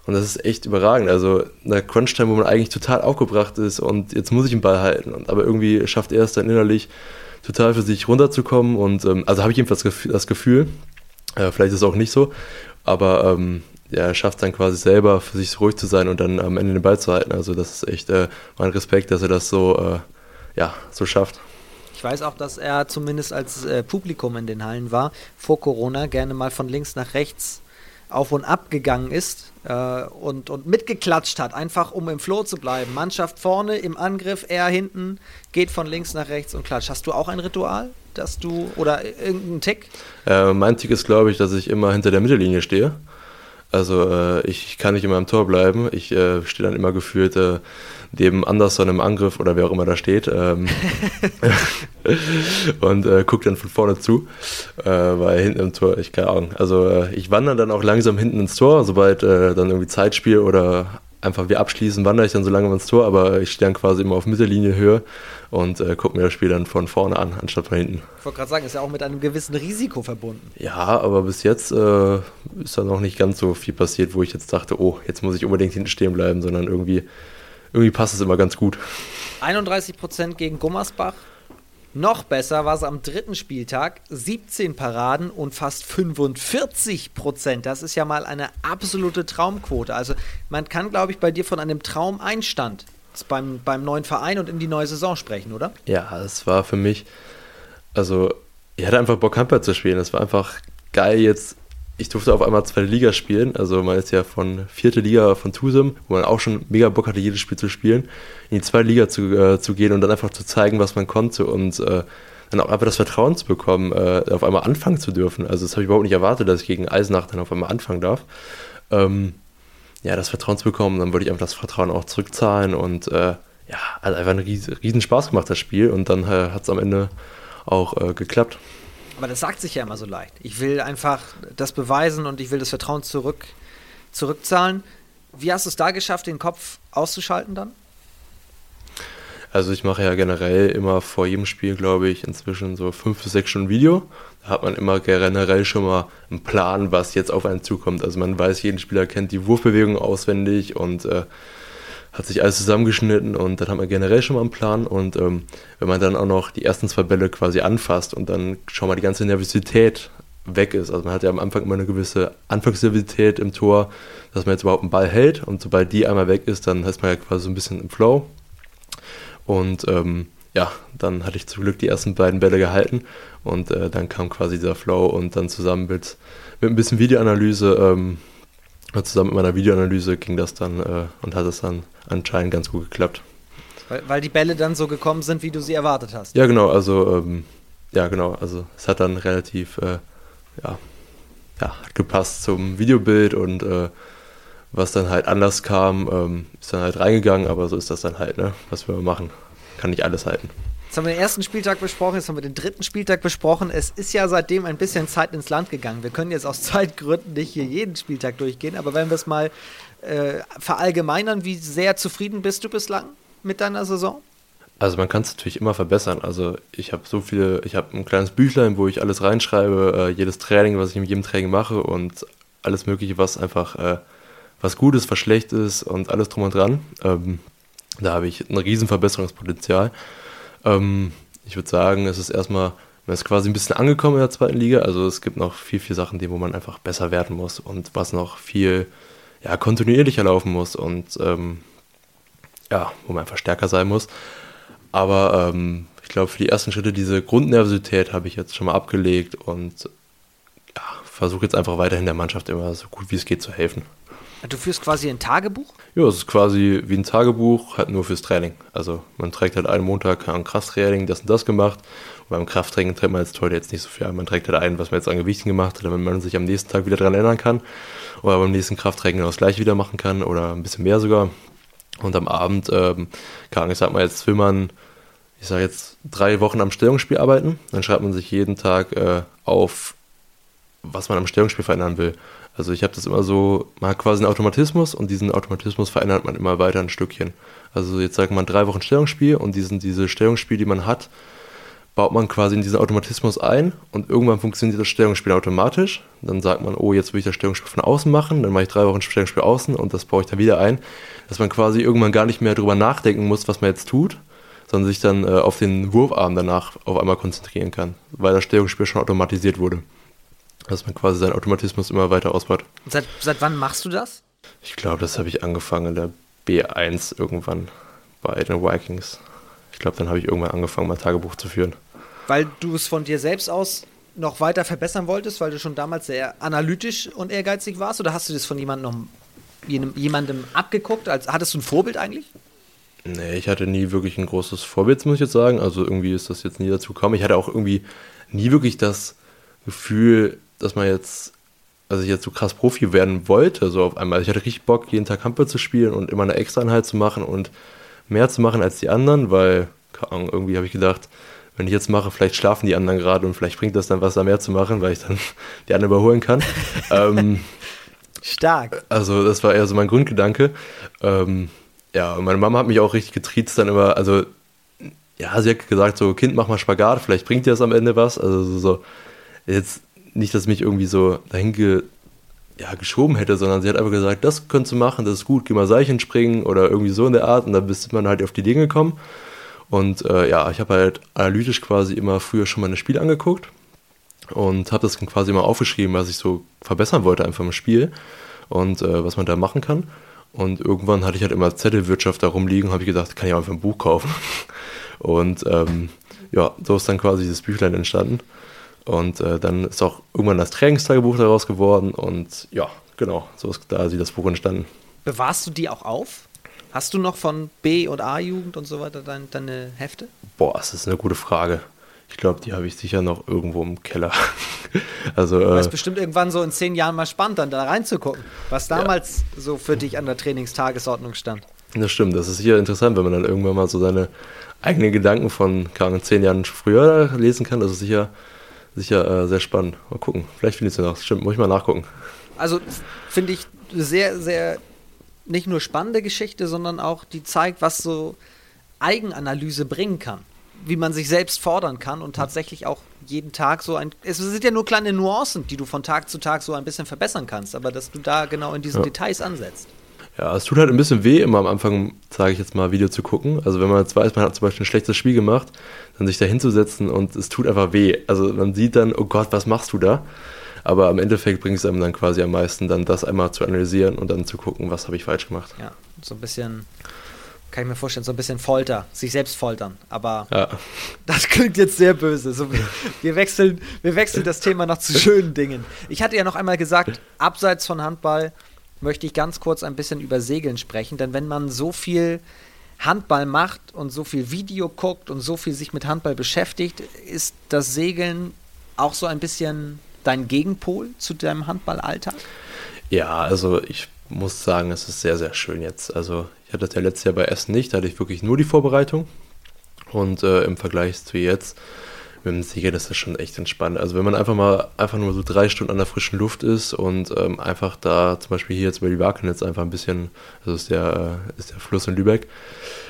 Und das ist echt überragend. Also in der Crunch-Time, wo man eigentlich total aufgebracht ist und jetzt muss ich den Ball halten. Und, aber irgendwie schafft er es dann innerlich total für sich runterzukommen. Und ähm, also habe ich jedenfalls das Gefühl, äh, vielleicht ist es auch nicht so, aber ähm, ja, er schafft dann quasi selber für sich ruhig zu sein und dann am Ende den Ball zu halten. Also das ist echt äh, mein Respekt, dass er das so, äh, ja, so schafft. Ich weiß auch, dass er zumindest als äh, Publikum in den Hallen war, vor Corona, gerne mal von links nach rechts auf und ab gegangen ist äh, und, und mitgeklatscht hat, einfach um im Flow zu bleiben. Mannschaft vorne im Angriff, er hinten, geht von links nach rechts und klatscht. Hast du auch ein Ritual, dass du oder irgendeinen Tick? Äh, mein Tick ist, glaube ich, dass ich immer hinter der Mittellinie stehe. Also äh, ich kann nicht immer im Tor bleiben. Ich äh, stehe dann immer gefühlt äh, neben Anderson im Angriff oder wer auch immer da steht ähm, (laughs) (laughs) und äh, gucke dann von vorne zu, äh, weil hinten im Tor, ich keine Ahnung. Also äh, ich wandere dann auch langsam hinten ins Tor, sobald dann irgendwie Zeitspiel oder einfach wir abschließen, wandere ich dann so lange ins Tor, aber ich stehe dann quasi immer auf Mittellinie Höhe und äh, gucke mir das Spiel dann von vorne an, anstatt von hinten. Ich wollte gerade sagen, ist ja auch mit einem gewissen Risiko verbunden. Ja, aber bis jetzt äh, ist da noch nicht ganz so viel passiert, wo ich jetzt dachte, oh, jetzt muss ich unbedingt hinten stehen bleiben, sondern irgendwie, irgendwie passt es immer ganz gut. 31% gegen Gummersbach. Noch besser war es am dritten Spieltag. 17 Paraden und fast 45 Prozent. Das ist ja mal eine absolute Traumquote. Also man kann, glaube ich, bei dir von einem Traumeinstand beim, beim neuen Verein und in die neue Saison sprechen, oder? Ja, es war für mich, also ich hatte einfach Bock, Handball zu spielen. Es war einfach geil jetzt. Ich durfte auf einmal zweite Liga spielen. Also man ist ja von vierte Liga von Tusum, wo man auch schon mega Bock hatte, jedes Spiel zu spielen, in die zweite Liga zu, äh, zu gehen und dann einfach zu zeigen, was man konnte und äh, dann auch einfach das Vertrauen zu bekommen, äh, auf einmal anfangen zu dürfen. Also das habe ich überhaupt nicht erwartet, dass ich gegen Eisenach dann auf einmal anfangen darf. Ähm, ja, das Vertrauen zu bekommen. Dann wollte ich einfach das Vertrauen auch zurückzahlen und äh, ja, hat einfach einen riesen Spaß gemacht, das Spiel. Und dann äh, hat es am Ende auch äh, geklappt. Aber das sagt sich ja immer so leicht. Ich will einfach das beweisen und ich will das Vertrauen zurück, zurückzahlen. Wie hast du es da geschafft, den Kopf auszuschalten dann? Also ich mache ja generell immer vor jedem Spiel, glaube ich, inzwischen so fünf bis sechs Stunden Video. Da hat man immer generell schon mal einen Plan, was jetzt auf einen zukommt. Also man weiß, jeden Spieler kennt die Wurfbewegung auswendig und äh, hat sich alles zusammengeschnitten und dann hat man generell schon mal einen Plan. Und ähm, wenn man dann auch noch die ersten zwei Bälle quasi anfasst und dann schon mal die ganze Nervosität weg ist. Also man hat ja am Anfang immer eine gewisse Anfangsnervosität im Tor, dass man jetzt überhaupt einen Ball hält und sobald die einmal weg ist, dann ist man ja quasi so ein bisschen im Flow und ähm, ja, dann hatte ich zum Glück die ersten beiden Bälle gehalten und äh, dann kam quasi dieser Flow und dann zusammen mit, mit ein bisschen Videoanalyse, ähm, zusammen mit meiner Videoanalyse ging das dann äh, und hat es dann anscheinend ganz gut geklappt. Weil, weil die Bälle dann so gekommen sind, wie du sie erwartet hast. Ja, genau, also ähm, ja, genau, also es hat dann relativ äh, ja, ja, gepasst zum Videobild und äh, was dann halt anders kam, ähm, ist dann halt reingegangen, aber so ist das dann halt, ne? Was wir machen. Kann nicht alles halten. Jetzt haben wir den ersten Spieltag besprochen, jetzt haben wir den dritten Spieltag besprochen. Es ist ja seitdem ein bisschen Zeit ins Land gegangen. Wir können jetzt aus (laughs) Zeitgründen nicht hier jeden Spieltag durchgehen, aber wenn wir es mal äh, verallgemeinern, wie sehr zufrieden bist du bislang mit deiner Saison? Also man kann es natürlich immer verbessern. Also ich habe so viele, ich habe ein kleines Büchlein, wo ich alles reinschreibe, äh, jedes Training, was ich mit jedem Training mache und alles Mögliche, was einfach äh, was gut ist, was schlecht ist und alles drum und dran. Ähm, da habe ich ein riesen Verbesserungspotenzial. Ähm, ich würde sagen, es ist erstmal, man ist quasi ein bisschen angekommen in der zweiten Liga. Also es gibt noch viel, viel Sachen, die, wo man einfach besser werden muss und was noch viel ja, kontinuierlicher laufen muss und ähm, ja, wo man einfach stärker sein muss. Aber ähm, ich glaube, für die ersten Schritte diese Grundnervosität habe ich jetzt schon mal abgelegt und ja, versuche jetzt einfach weiterhin der Mannschaft immer so gut wie es geht zu helfen. Du führst quasi ein Tagebuch? Ja, es ist quasi wie ein Tagebuch, halt nur fürs Training. Also man trägt halt einen Montag ein Krafttraining, das und das gemacht. Und beim Krafttraining trägt man jetzt heute jetzt nicht so viel ein. Man trägt halt ein, was man jetzt an Gewichten gemacht hat, damit man sich am nächsten Tag wieder daran erinnern kann. Oder beim nächsten Krafttraining genau das gleiche wieder machen kann oder ein bisschen mehr sogar. Und am Abend, ähm, kann ich sag mal, jetzt will man, ich sage jetzt, drei Wochen am Stellungsspiel arbeiten. Dann schreibt man sich jeden Tag äh, auf, was man am Stellungsspiel verändern will. Also ich habe das immer so, man hat quasi einen Automatismus und diesen Automatismus verändert man immer weiter ein Stückchen. Also jetzt sagt man drei Wochen Stellungsspiel und diesen, diese Stellungsspiel, die man hat, baut man quasi in diesen Automatismus ein und irgendwann funktioniert das Stellungsspiel automatisch. Dann sagt man, oh, jetzt will ich das Stellungsspiel von außen machen, dann mache ich drei Wochen Stellungsspiel außen und das baue ich dann wieder ein. Dass man quasi irgendwann gar nicht mehr darüber nachdenken muss, was man jetzt tut, sondern sich dann äh, auf den Wurfarm danach auf einmal konzentrieren kann, weil das Stellungsspiel schon automatisiert wurde. Dass man quasi seinen Automatismus immer weiter ausbaut. Seit, seit wann machst du das? Ich glaube, das habe ich angefangen in der B1 irgendwann bei den Vikings. Ich glaube, dann habe ich irgendwann angefangen, mal Tagebuch zu führen. Weil du es von dir selbst aus noch weiter verbessern wolltest, weil du schon damals sehr analytisch und ehrgeizig warst? Oder hast du das von jemandem, jemandem abgeguckt? Als, hattest du ein Vorbild eigentlich? Nee, ich hatte nie wirklich ein großes Vorbild, muss ich jetzt sagen. Also irgendwie ist das jetzt nie dazu gekommen. Ich hatte auch irgendwie nie wirklich das Gefühl, dass man jetzt, also ich jetzt so krass Profi werden wollte, so auf einmal. Ich hatte richtig Bock, jeden Tag Handball zu spielen und immer eine Extraeinheit zu machen und mehr zu machen als die anderen, weil, irgendwie habe ich gedacht, wenn ich jetzt mache, vielleicht schlafen die anderen gerade und vielleicht bringt das dann was, da mehr zu machen, weil ich dann (laughs) die anderen überholen kann. (laughs) ähm, Stark. Also das war eher so mein Grundgedanke. Ähm, ja, und meine Mama hat mich auch richtig getriezt dann immer, also ja, sie hat gesagt so, Kind, mach mal Spagat, vielleicht bringt dir das am Ende was. Also so, so jetzt nicht, dass mich irgendwie so dahin ge, ja, geschoben hätte, sondern sie hat einfach gesagt, das könntest du machen, das ist gut, geh mal Seilchen springen oder irgendwie so in der Art und dann bist man halt auf die Dinge gekommen. Und äh, ja, ich habe halt analytisch quasi immer früher schon meine Spiele angeguckt und habe das quasi immer aufgeschrieben, was ich so verbessern wollte einfach im Spiel und äh, was man da machen kann. Und irgendwann hatte ich halt immer Zettelwirtschaft da rumliegen und habe ich gedacht, kann ich auch einfach ein Buch kaufen. (laughs) Und ähm, ja, so ist dann quasi dieses Büchlein entstanden. Und äh, dann ist auch irgendwann das Trainingstagebuch daraus geworden. Und ja, genau, so ist da das Buch entstanden. Bewahrst du die auch auf? Hast du noch von B- und A-Jugend und so weiter dein, deine Hefte? Boah, das ist eine gute Frage. Ich glaube, die habe ich sicher noch irgendwo im Keller. (laughs) also, äh, ist bestimmt irgendwann so in zehn Jahren mal spannend, dann da reinzugucken, was damals ja. so für dich an der Trainingstagesordnung stand. Das stimmt, das ist sicher interessant, wenn man dann irgendwann mal so seine eigenen Gedanken von keine zehn Jahren früher lesen kann. Das ist sicher, sicher äh, sehr spannend. Mal gucken, vielleicht findest du noch. Stimmt, muss ich mal nachgucken. Also finde ich sehr, sehr nicht nur spannende Geschichte, sondern auch die zeigt, was so Eigenanalyse bringen kann wie man sich selbst fordern kann und tatsächlich auch jeden Tag so ein. Es sind ja nur kleine Nuancen, die du von Tag zu Tag so ein bisschen verbessern kannst, aber dass du da genau in diesen ja. Details ansetzt. Ja, es tut halt ein bisschen weh, immer am Anfang, sage ich jetzt mal, Video zu gucken. Also wenn man jetzt weiß, man hat zum Beispiel ein schlechtes Spiel gemacht, dann sich da hinzusetzen und es tut einfach weh. Also man sieht dann, oh Gott, was machst du da? Aber am Endeffekt bringt es einem dann quasi am meisten, dann das einmal zu analysieren und dann zu gucken, was habe ich falsch gemacht. Ja, so ein bisschen kann ich mir vorstellen, so ein bisschen Folter, sich selbst foltern. Aber ja. das klingt jetzt sehr böse. So, wir, wechseln, wir wechseln das Thema noch zu schönen Dingen. Ich hatte ja noch einmal gesagt, abseits von Handball möchte ich ganz kurz ein bisschen über Segeln sprechen, denn wenn man so viel Handball macht und so viel Video guckt und so viel sich mit Handball beschäftigt, ist das Segeln auch so ein bisschen dein Gegenpol zu deinem Handballalltag? Ja, also ich muss sagen, es ist sehr, sehr schön jetzt. Also ich hatte das ja letztes Jahr bei Essen nicht, da hatte ich wirklich nur die Vorbereitung. Und äh, im Vergleich zu jetzt dem Segeln ist das schon echt entspannt. Also wenn man einfach mal einfach nur so drei Stunden an der frischen Luft ist und ähm, einfach da zum Beispiel hier jetzt über die Wakenitz einfach ein bisschen, also ist der, äh, ist der Fluss in Lübeck.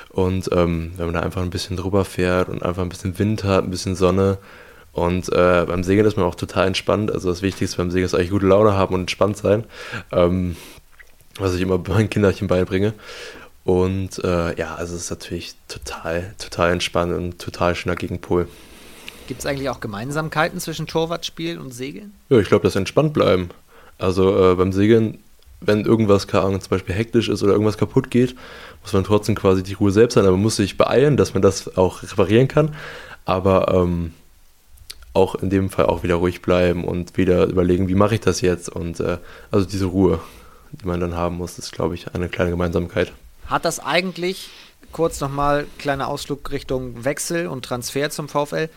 Und ähm, wenn man da einfach ein bisschen drüber fährt und einfach ein bisschen Wind hat, ein bisschen Sonne, und äh, beim Segeln ist man auch total entspannt. Also das Wichtigste beim Segeln ist eigentlich gute Laune haben und entspannt sein. Ähm, was ich immer (laughs) meinen Kinderchen beibringe. Und äh, ja, also es ist natürlich total, total entspannt und total schöner Gegenpol. Gibt es eigentlich auch Gemeinsamkeiten zwischen Torwartspiel und Segeln? Ja, ich glaube, das entspannt bleiben. Also äh, beim Segeln, wenn irgendwas zum Beispiel hektisch ist oder irgendwas kaputt geht, muss man trotzdem quasi die Ruhe selbst sein, aber man muss sich beeilen, dass man das auch reparieren kann. Aber ähm, auch in dem Fall auch wieder ruhig bleiben und wieder überlegen, wie mache ich das jetzt? Und äh, also diese Ruhe die man dann haben muss, ist, glaube ich, eine kleine Gemeinsamkeit. Hat das eigentlich, kurz nochmal, kleiner Ausflug Richtung Wechsel und Transfer zum VfL,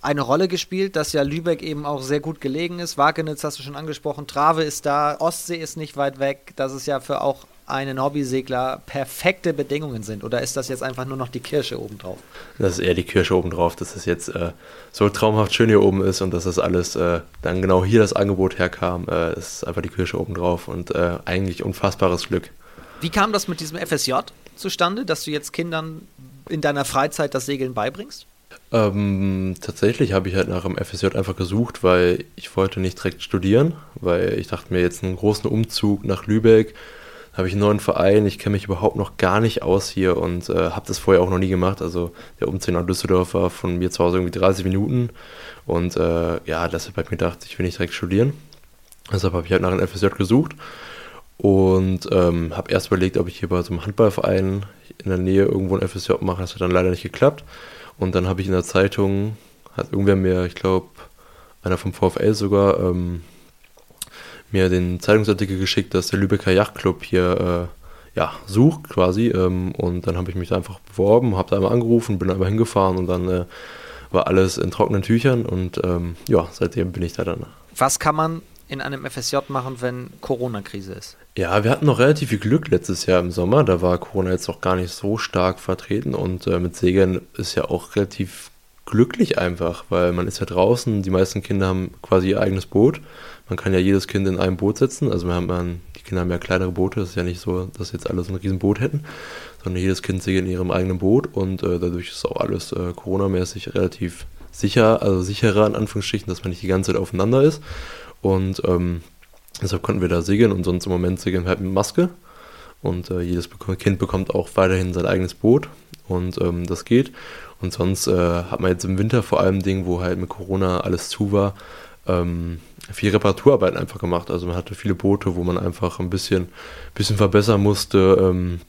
eine Rolle gespielt, dass ja Lübeck eben auch sehr gut gelegen ist. Wagenitz hast du schon angesprochen, Trave ist da, Ostsee ist nicht weit weg. Das ist ja für auch einen Hobbysegler perfekte Bedingungen sind? Oder ist das jetzt einfach nur noch die Kirsche obendrauf? Das ist eher die Kirsche obendrauf, dass es jetzt äh, so traumhaft schön hier oben ist und dass das alles äh, dann genau hier das Angebot herkam. Äh, ist einfach die Kirsche obendrauf und äh, eigentlich unfassbares Glück. Wie kam das mit diesem FSJ zustande, dass du jetzt Kindern in deiner Freizeit das Segeln beibringst? Ähm, tatsächlich habe ich halt nach dem FSJ einfach gesucht, weil ich wollte nicht direkt studieren, weil ich dachte mir jetzt einen großen Umzug nach Lübeck, habe ich einen neuen Verein, ich kenne mich überhaupt noch gar nicht aus hier und äh, habe das vorher auch noch nie gemacht. Also der Umzug nach Düsseldorf war von mir zu Hause irgendwie 30 Minuten und äh, ja, deshalb habe ich mir gedacht, ich will nicht direkt studieren. Deshalb habe ich halt nach einem FSJ gesucht und ähm, habe erst überlegt, ob ich hier bei so einem Handballverein in der Nähe irgendwo ein FSJ mache. Das hat dann leider nicht geklappt. Und dann habe ich in der Zeitung, hat irgendwer mir, ich glaube, einer vom VfL sogar, ähm, mir den Zeitungsartikel geschickt, dass der Lübecker Yachtclub hier äh, ja, sucht quasi. Ähm, und dann habe ich mich da einfach beworben, habe da einmal angerufen, bin einmal hingefahren und dann äh, war alles in trockenen Tüchern und ähm, ja, seitdem bin ich da dann. Was kann man in einem FSJ machen, wenn Corona-Krise ist? Ja, wir hatten noch relativ viel Glück letztes Jahr im Sommer. Da war Corona jetzt auch gar nicht so stark vertreten und äh, mit Segeln ist ja auch relativ glücklich einfach, weil man ist ja draußen, die meisten Kinder haben quasi ihr eigenes Boot. Man kann ja jedes Kind in einem Boot setzen. Also wir haben dann, die Kinder haben ja kleinere Boote, das ist ja nicht so, dass jetzt alle so ein Riesenboot hätten, sondern jedes Kind segelt in ihrem eigenen Boot und äh, dadurch ist auch alles äh, Corona-mäßig relativ sicher, also sicherer in Anführungsstrichen, dass man nicht die ganze Zeit aufeinander ist. Und ähm, deshalb konnten wir da segeln und sonst im Moment segeln wir halt mit Maske. Und äh, jedes Kind bekommt auch weiterhin sein eigenes Boot und ähm, das geht. Und sonst äh, hat man jetzt im Winter vor allem Ding, wo halt mit Corona alles zu war, ähm, viel Reparaturarbeit einfach gemacht. Also man hatte viele Boote, wo man einfach ein bisschen, bisschen verbessern musste, ähm,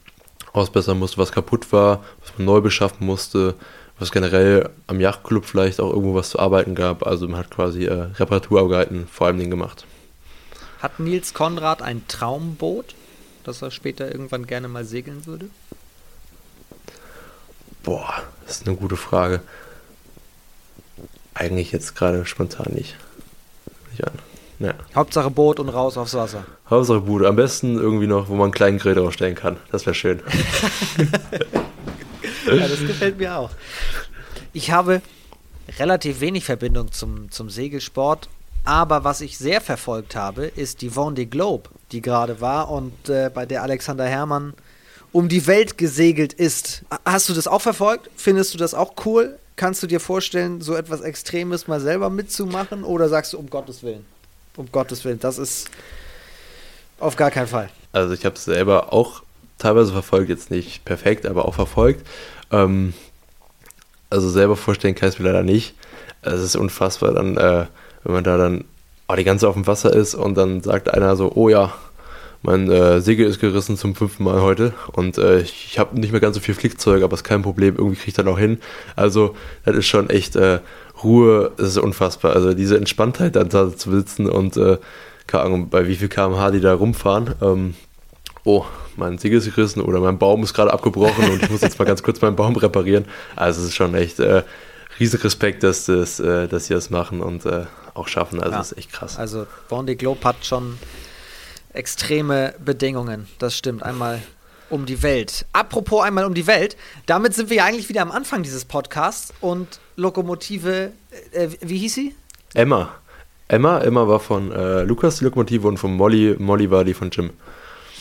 ausbessern musste, was kaputt war, was man neu beschaffen musste, was generell am Yachtclub vielleicht auch irgendwo was zu arbeiten gab. Also man hat quasi äh, Reparaturarbeiten vor allem Ding gemacht. Hat Nils Konrad ein Traumboot, das er später irgendwann gerne mal segeln würde? Boah, das ist eine gute Frage. Eigentlich jetzt gerade spontan nicht. nicht an. Ja. Hauptsache Boot und raus aufs Wasser. Hauptsache Bude. Am besten irgendwie noch, wo man einen kleinen Grill draufstellen kann. Das wäre schön. (laughs) ja, das gefällt mir auch. Ich habe relativ wenig Verbindung zum, zum Segelsport, aber was ich sehr verfolgt habe, ist die Vendée Globe, die gerade war und äh, bei der Alexander Herrmann um die Welt gesegelt ist. Hast du das auch verfolgt? Findest du das auch cool? Kannst du dir vorstellen, so etwas Extremes mal selber mitzumachen? Oder sagst du, um Gottes Willen? Um Gottes Willen, das ist auf gar keinen Fall. Also ich habe es selber auch teilweise verfolgt, jetzt nicht perfekt, aber auch verfolgt. Ähm, also selber vorstellen kann ich es mir leider nicht. Es ist unfassbar, dann, äh, wenn man da dann oh, die ganze auf dem Wasser ist und dann sagt einer so, oh ja, mein äh, Segel ist gerissen zum fünften Mal heute und äh, ich, habe nicht mehr ganz so viel Flickzeug, aber ist kein Problem, irgendwie kriege ich dann auch hin. Also das ist schon echt äh, Ruhe, es ist unfassbar. Also diese Entspanntheit dann da zu sitzen und äh, keine Ahnung, bei wie viel kmh die da rumfahren. Ähm, oh, mein Segel ist gerissen oder mein Baum ist gerade abgebrochen und ich muss jetzt mal ganz kurz meinen Baum reparieren. Also es ist schon echt äh, riesen Respekt, dass, das, äh, dass sie das machen und äh, auch schaffen. Also ja. ist echt krass. Also Bondi Globe hat schon extreme Bedingungen. Das stimmt. Einmal um die Welt. Apropos einmal um die Welt, damit sind wir ja eigentlich wieder am Anfang dieses Podcasts und Lokomotive, äh, wie hieß sie? Emma. Emma, Emma war von äh, Lukas die Lokomotive und von Molly, Molly war die von Jim.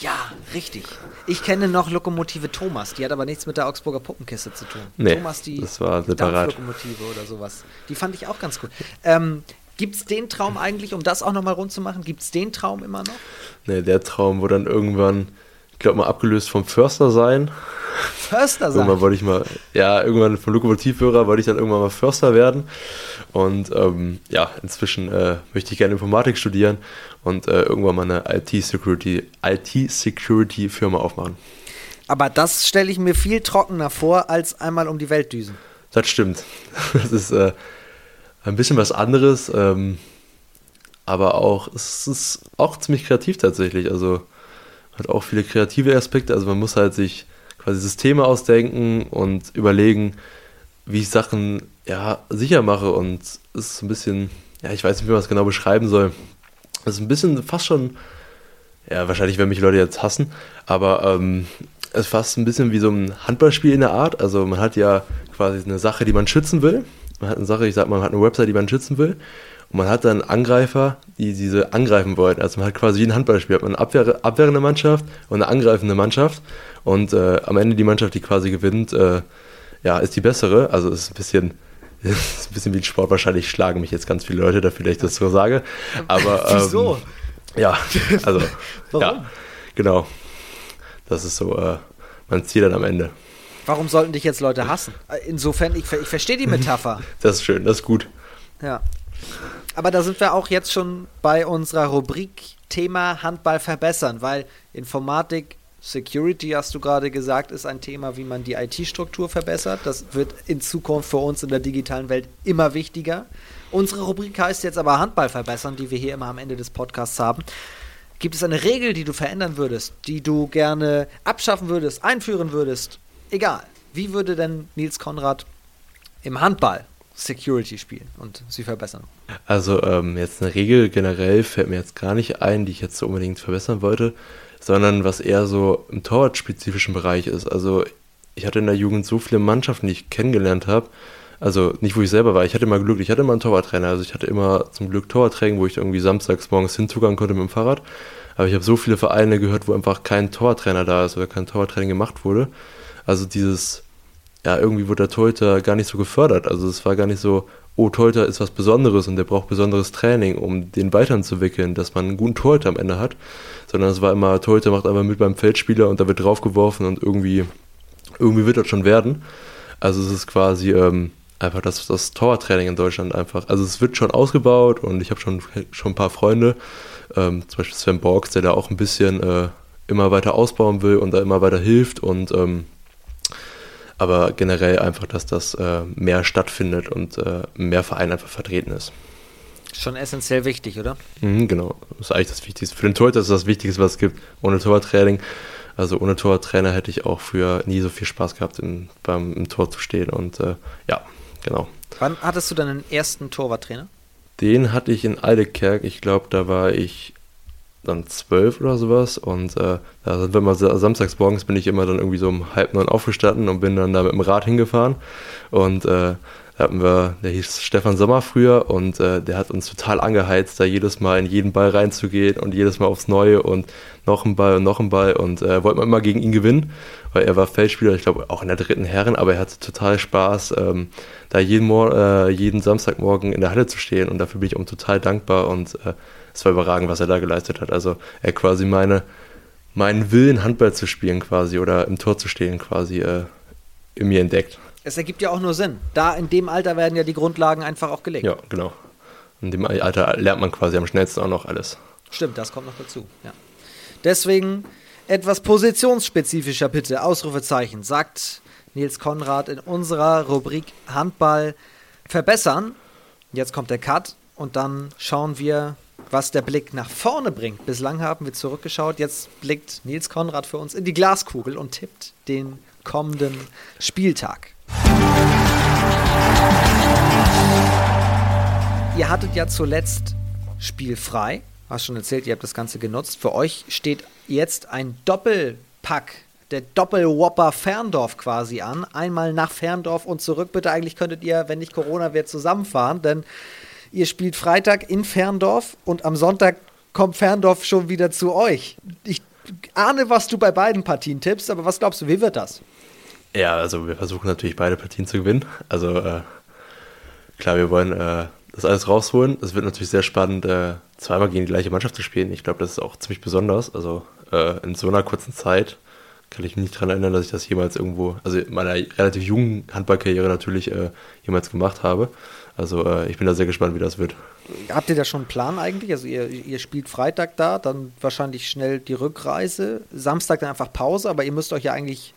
Ja, richtig. Ich kenne noch Lokomotive Thomas, die hat aber nichts mit der Augsburger Puppenkiste zu tun. Nee, Thomas, die, das war die Dampflokomotive oder sowas. Die fand ich auch ganz gut. Ähm, Gibt es den Traum eigentlich, um das auch nochmal rund zu machen, gibt es den Traum immer noch? Nee, der Traum wurde dann irgendwann, ich glaube mal abgelöst vom Förster sein. Förster sein? Irgendwann wollte ich mal, ja, irgendwann vom Lokomotivführer wollte ich dann irgendwann mal Förster werden. Und ähm, ja, inzwischen äh, möchte ich gerne Informatik studieren und äh, irgendwann mal eine IT-Security, IT-Security-Firma aufmachen. Aber das stelle ich mir viel trockener vor, als einmal um die Welt düsen. Das stimmt. (laughs) Das ist äh, ein bisschen was anderes, ähm, aber auch, es ist auch ziemlich kreativ tatsächlich. Also hat auch viele kreative Aspekte. Also man muss halt sich quasi Systeme ausdenken und überlegen, wie ich Sachen ja, sicher mache. Und es ist ein bisschen, ja, ich weiß nicht, wie man es genau beschreiben soll. Es ist ein bisschen fast schon, ja, wahrscheinlich werden mich Leute jetzt hassen, aber ähm, es ist fast ein bisschen wie so ein Handballspiel in der Art. Also man hat ja quasi eine Sache, die man schützen will man hat eine Sache, ich sag mal, man hat eine Website, die man schützen will. Und man hat dann Angreifer, die diese angreifen wollen. Also man hat quasi wie ein Handballspiel. Hat man eine Abwehr, abwehrende Mannschaft und eine angreifende Mannschaft. Und äh, am Ende die Mannschaft, die quasi gewinnt, äh, ja, ist die bessere. Also es ist ein bisschen (laughs) ist ein bisschen wie ein Sport. Wahrscheinlich schlagen mich jetzt ganz viele Leute dafür, dass ich das so sage. Aber, (laughs) Wieso? Ähm, ja, also, (laughs) ja, genau. Das ist so äh, mein Ziel dann am Ende. Warum sollten dich jetzt Leute hassen? Insofern, ich, ich verstehe die Metapher. Das ist schön, das ist gut. Ja. Aber da sind wir auch jetzt schon bei unserer Rubrik Thema Handball verbessern, weil Informatik, Security, hast du gerade gesagt, ist ein Thema, wie man die IT-Struktur verbessert. Das wird in Zukunft für uns in der digitalen Welt immer wichtiger. Unsere Rubrik heißt jetzt aber Handball verbessern, die wir hier immer am Ende des Podcasts haben. Gibt es eine Regel, die du verändern würdest, die du gerne abschaffen würdest, einführen würdest? Egal. Wie würde denn Nils Konrad im Handball Security spielen und sie verbessern? Also ähm, jetzt eine Regel generell fällt mir jetzt gar nicht ein, die ich jetzt so unbedingt verbessern wollte, sondern was eher so im torwartspezifischen Bereich ist. Also ich hatte in der Jugend so viele Mannschaften, die ich kennengelernt habe, also nicht, wo ich selber war. Ich hatte immer Glück, ich hatte immer einen Torwarttrainer. Also ich hatte immer zum Glück Torwarttraining, wo ich irgendwie samstags morgens hinzugangen konnte mit dem Fahrrad. Aber ich habe so viele Vereine gehört, wo einfach kein Torwarttrainer da ist oder kein Torwarttraining gemacht wurde. Also dieses, ja, irgendwie wurde der Torhüter gar nicht so gefördert. Also es war gar nicht so, oh, Torhüter ist was Besonderes und der braucht besonderes Training, um den weiterzuwickeln, dass man einen guten Torhüter am Ende hat. Sondern es war immer, Torhüter macht einfach mit beim Feldspieler und da wird draufgeworfen und irgendwie, irgendwie wird das schon werden. Also es ist quasi, ähm, einfach das, das Torwarttraining in Deutschland einfach. Also es wird schon ausgebaut und ich habe schon, schon ein paar Freunde, ähm, zum Beispiel Sven Borgs, der da auch ein bisschen äh, immer weiter ausbauen will und da immer weiter hilft und ähm, aber generell einfach, dass das äh, mehr stattfindet und äh, mehr Verein einfach vertreten ist. Schon essentiell wichtig, oder? Mhm, genau, das ist eigentlich das Wichtigste. Für den Torhüter ist das Wichtigste, was es gibt. Ohne Torwarttraining, also ohne Torwarttrainer hätte ich auch früher nie so viel Spaß gehabt, im, beim, im Tor zu stehen und äh, ja, genau. Wann hattest du deinen ersten Torwarttrainer? Den hatte ich in Aldekerk. Ich glaube, da war ich dann zwölf oder sowas. Und äh, da sind wir mal samstags morgens bin ich immer dann irgendwie so um halb neun aufgestanden und bin dann da mit dem Rad hingefahren. Und äh, da hatten wir, der hieß Stefan Sommer früher und äh, der hat uns total angeheizt, da jedes Mal in jeden Ball reinzugehen und jedes Mal aufs Neue und noch ein Ball und noch ein Ball und äh, wollten wir immer gegen ihn gewinnen, weil er war Feldspieler, ich glaube auch in der dritten Herren, aber er hatte total Spaß, ähm, da jeden, Mor äh, jeden Samstagmorgen in der Halle zu stehen und dafür bin ich ihm total dankbar und äh, es war überragend, was er da geleistet hat. Also er quasi meine, meinen Willen, Handball zu spielen quasi oder im Tor zu stehen quasi äh, in mir entdeckt. Es ergibt ja auch nur Sinn. Da in dem Alter werden ja die Grundlagen einfach auch gelegt. Ja, genau. In dem Alter lernt man quasi am schnellsten auch noch alles. Stimmt, das kommt noch dazu. Ja. Deswegen etwas positionsspezifischer bitte. Ausrufezeichen. Sagt Nils Konrad in unserer Rubrik Handball verbessern. Jetzt kommt der Cut und dann schauen wir, was der Blick nach vorne bringt. Bislang haben wir zurückgeschaut. Jetzt blickt Nils Konrad für uns in die Glaskugel und tippt den kommenden Spieltag. Ihr hattet ja zuletzt spielfrei. Hast schon erzählt, ihr habt das Ganze genutzt. Für euch steht jetzt ein Doppelpack, der Doppelwhopper Ferndorf quasi an. Einmal nach Ferndorf und zurück. Bitte, eigentlich könntet ihr, wenn nicht Corona wird, zusammenfahren, denn ihr spielt Freitag in Ferndorf und am Sonntag kommt Ferndorf schon wieder zu euch. Ich ahne, was du bei beiden Partien tippst, aber was glaubst du, wie wird das? Ja, also wir versuchen natürlich beide Partien zu gewinnen. Also äh, klar, wir wollen äh, das alles rausholen. Es wird natürlich sehr spannend, äh, zweimal gegen die gleiche Mannschaft zu spielen. Ich glaube, das ist auch ziemlich besonders. Also äh, in so einer kurzen Zeit kann ich mich nicht daran erinnern, dass ich das jemals irgendwo, also in meiner relativ jungen Handballkarriere natürlich äh, jemals gemacht habe. Also äh, ich bin da sehr gespannt, wie das wird. Habt ihr da schon einen Plan eigentlich? Also ihr, ihr spielt Freitag da, dann wahrscheinlich schnell die Rückreise, Samstag dann einfach Pause, aber ihr müsst euch ja eigentlich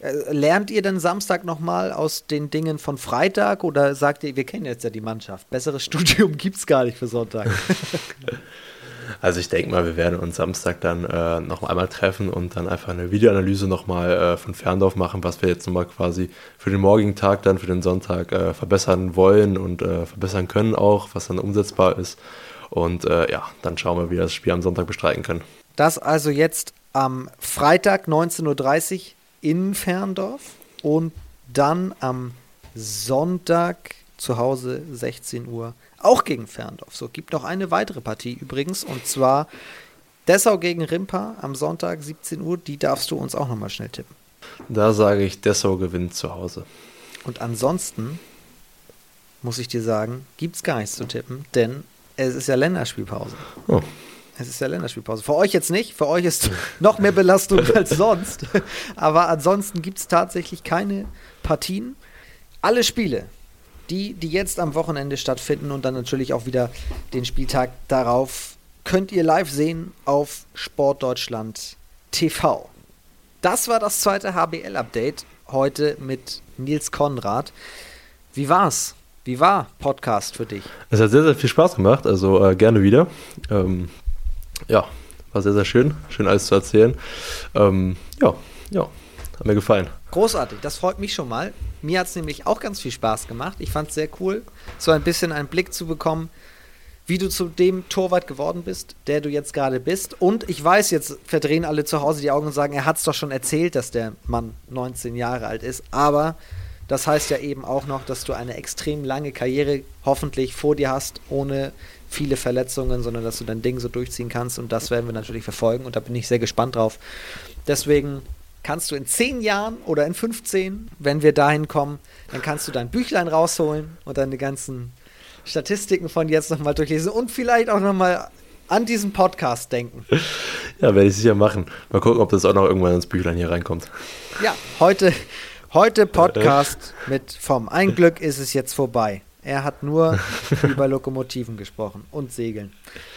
äh, lernt ihr denn Samstag nochmal aus den Dingen von Freitag oder sagt ihr, wir kennen jetzt ja die Mannschaft, besseres (laughs) Studium gibt es gar nicht für Sonntag? (laughs) Also ich denke mal, wir werden uns Samstag dann äh, noch einmal treffen und dann einfach eine Videoanalyse nochmal äh, von Ferndorf machen, was wir jetzt nochmal quasi für den morgigen Tag dann für den Sonntag äh, verbessern wollen und äh, verbessern können auch, was dann umsetzbar ist. Und äh, ja, dann schauen wir, wie wir das Spiel am Sonntag bestreiten können. Das also jetzt am Freitag 19.30 Uhr in Ferndorf und dann am Sonntag zu Hause 16 Uhr auch gegen Ferndorf. So, gibt noch eine weitere Partie übrigens und zwar Dessau gegen Rimpa am Sonntag 17 Uhr. Die darfst du uns auch nochmal schnell tippen. Da sage ich, Dessau gewinnt zu Hause. Und ansonsten muss ich dir sagen, gibt es gar nichts zu tippen, denn es ist ja Länderspielpause. Oh. Es ist ja Länderspielpause. Für euch jetzt nicht, für euch ist (laughs) noch mehr Belastung als sonst. (laughs) Aber ansonsten gibt es tatsächlich keine Partien. Alle Spiele, die, die jetzt am Wochenende stattfinden und dann natürlich auch wieder den Spieltag darauf, könnt ihr live sehen auf Sportdeutschland TV. Das war das zweite HBL-Update heute mit Nils Konrad. Wie war's? Wie war Podcast für dich? Es hat sehr, sehr viel Spaß gemacht, also äh, gerne wieder. Ähm, ja, war sehr, sehr schön. Schön alles zu erzählen. Ähm, ja, ja, hat mir gefallen. Großartig, das freut mich schon mal. Mir hat es nämlich auch ganz viel Spaß gemacht. Ich fand es sehr cool, so ein bisschen einen Blick zu bekommen, wie du zu dem Torwart geworden bist, der du jetzt gerade bist. Und ich weiß, jetzt verdrehen alle zu Hause die Augen und sagen, er hat es doch schon erzählt, dass der Mann 19 Jahre alt ist. Aber das heißt ja eben auch noch, dass du eine extrem lange Karriere hoffentlich vor dir hast, ohne viele Verletzungen, sondern dass du dein Ding so durchziehen kannst. Und das werden wir natürlich verfolgen und da bin ich sehr gespannt drauf. Deswegen kannst du in 10 Jahren oder in 15, wenn wir dahin kommen, dann kannst du dein Büchlein rausholen und deine ganzen Statistiken von jetzt nochmal durchlesen und vielleicht auch nochmal an diesen Podcast denken. (laughs) Ja, werde ich sicher machen. Mal gucken, ob das auch noch irgendwann ins Büchlein hier reinkommt. Ja, heute Heute Podcast mit vom Ein Glück ist es jetzt vorbei. Er hat nur (laughs) über Lokomotiven gesprochen und Segeln.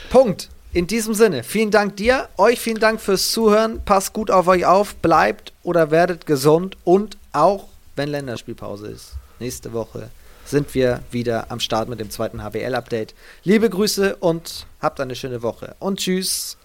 Punkt. In diesem Sinne, vielen Dank dir, euch vielen Dank fürs Zuhören. Passt gut auf euch auf, bleibt oder werdet gesund und auch wenn Länderspielpause ist, nächste Woche sind wir wieder am Start mit dem zweiten HWL-Update. Liebe Grüße und habt eine schöne Woche und tschüss.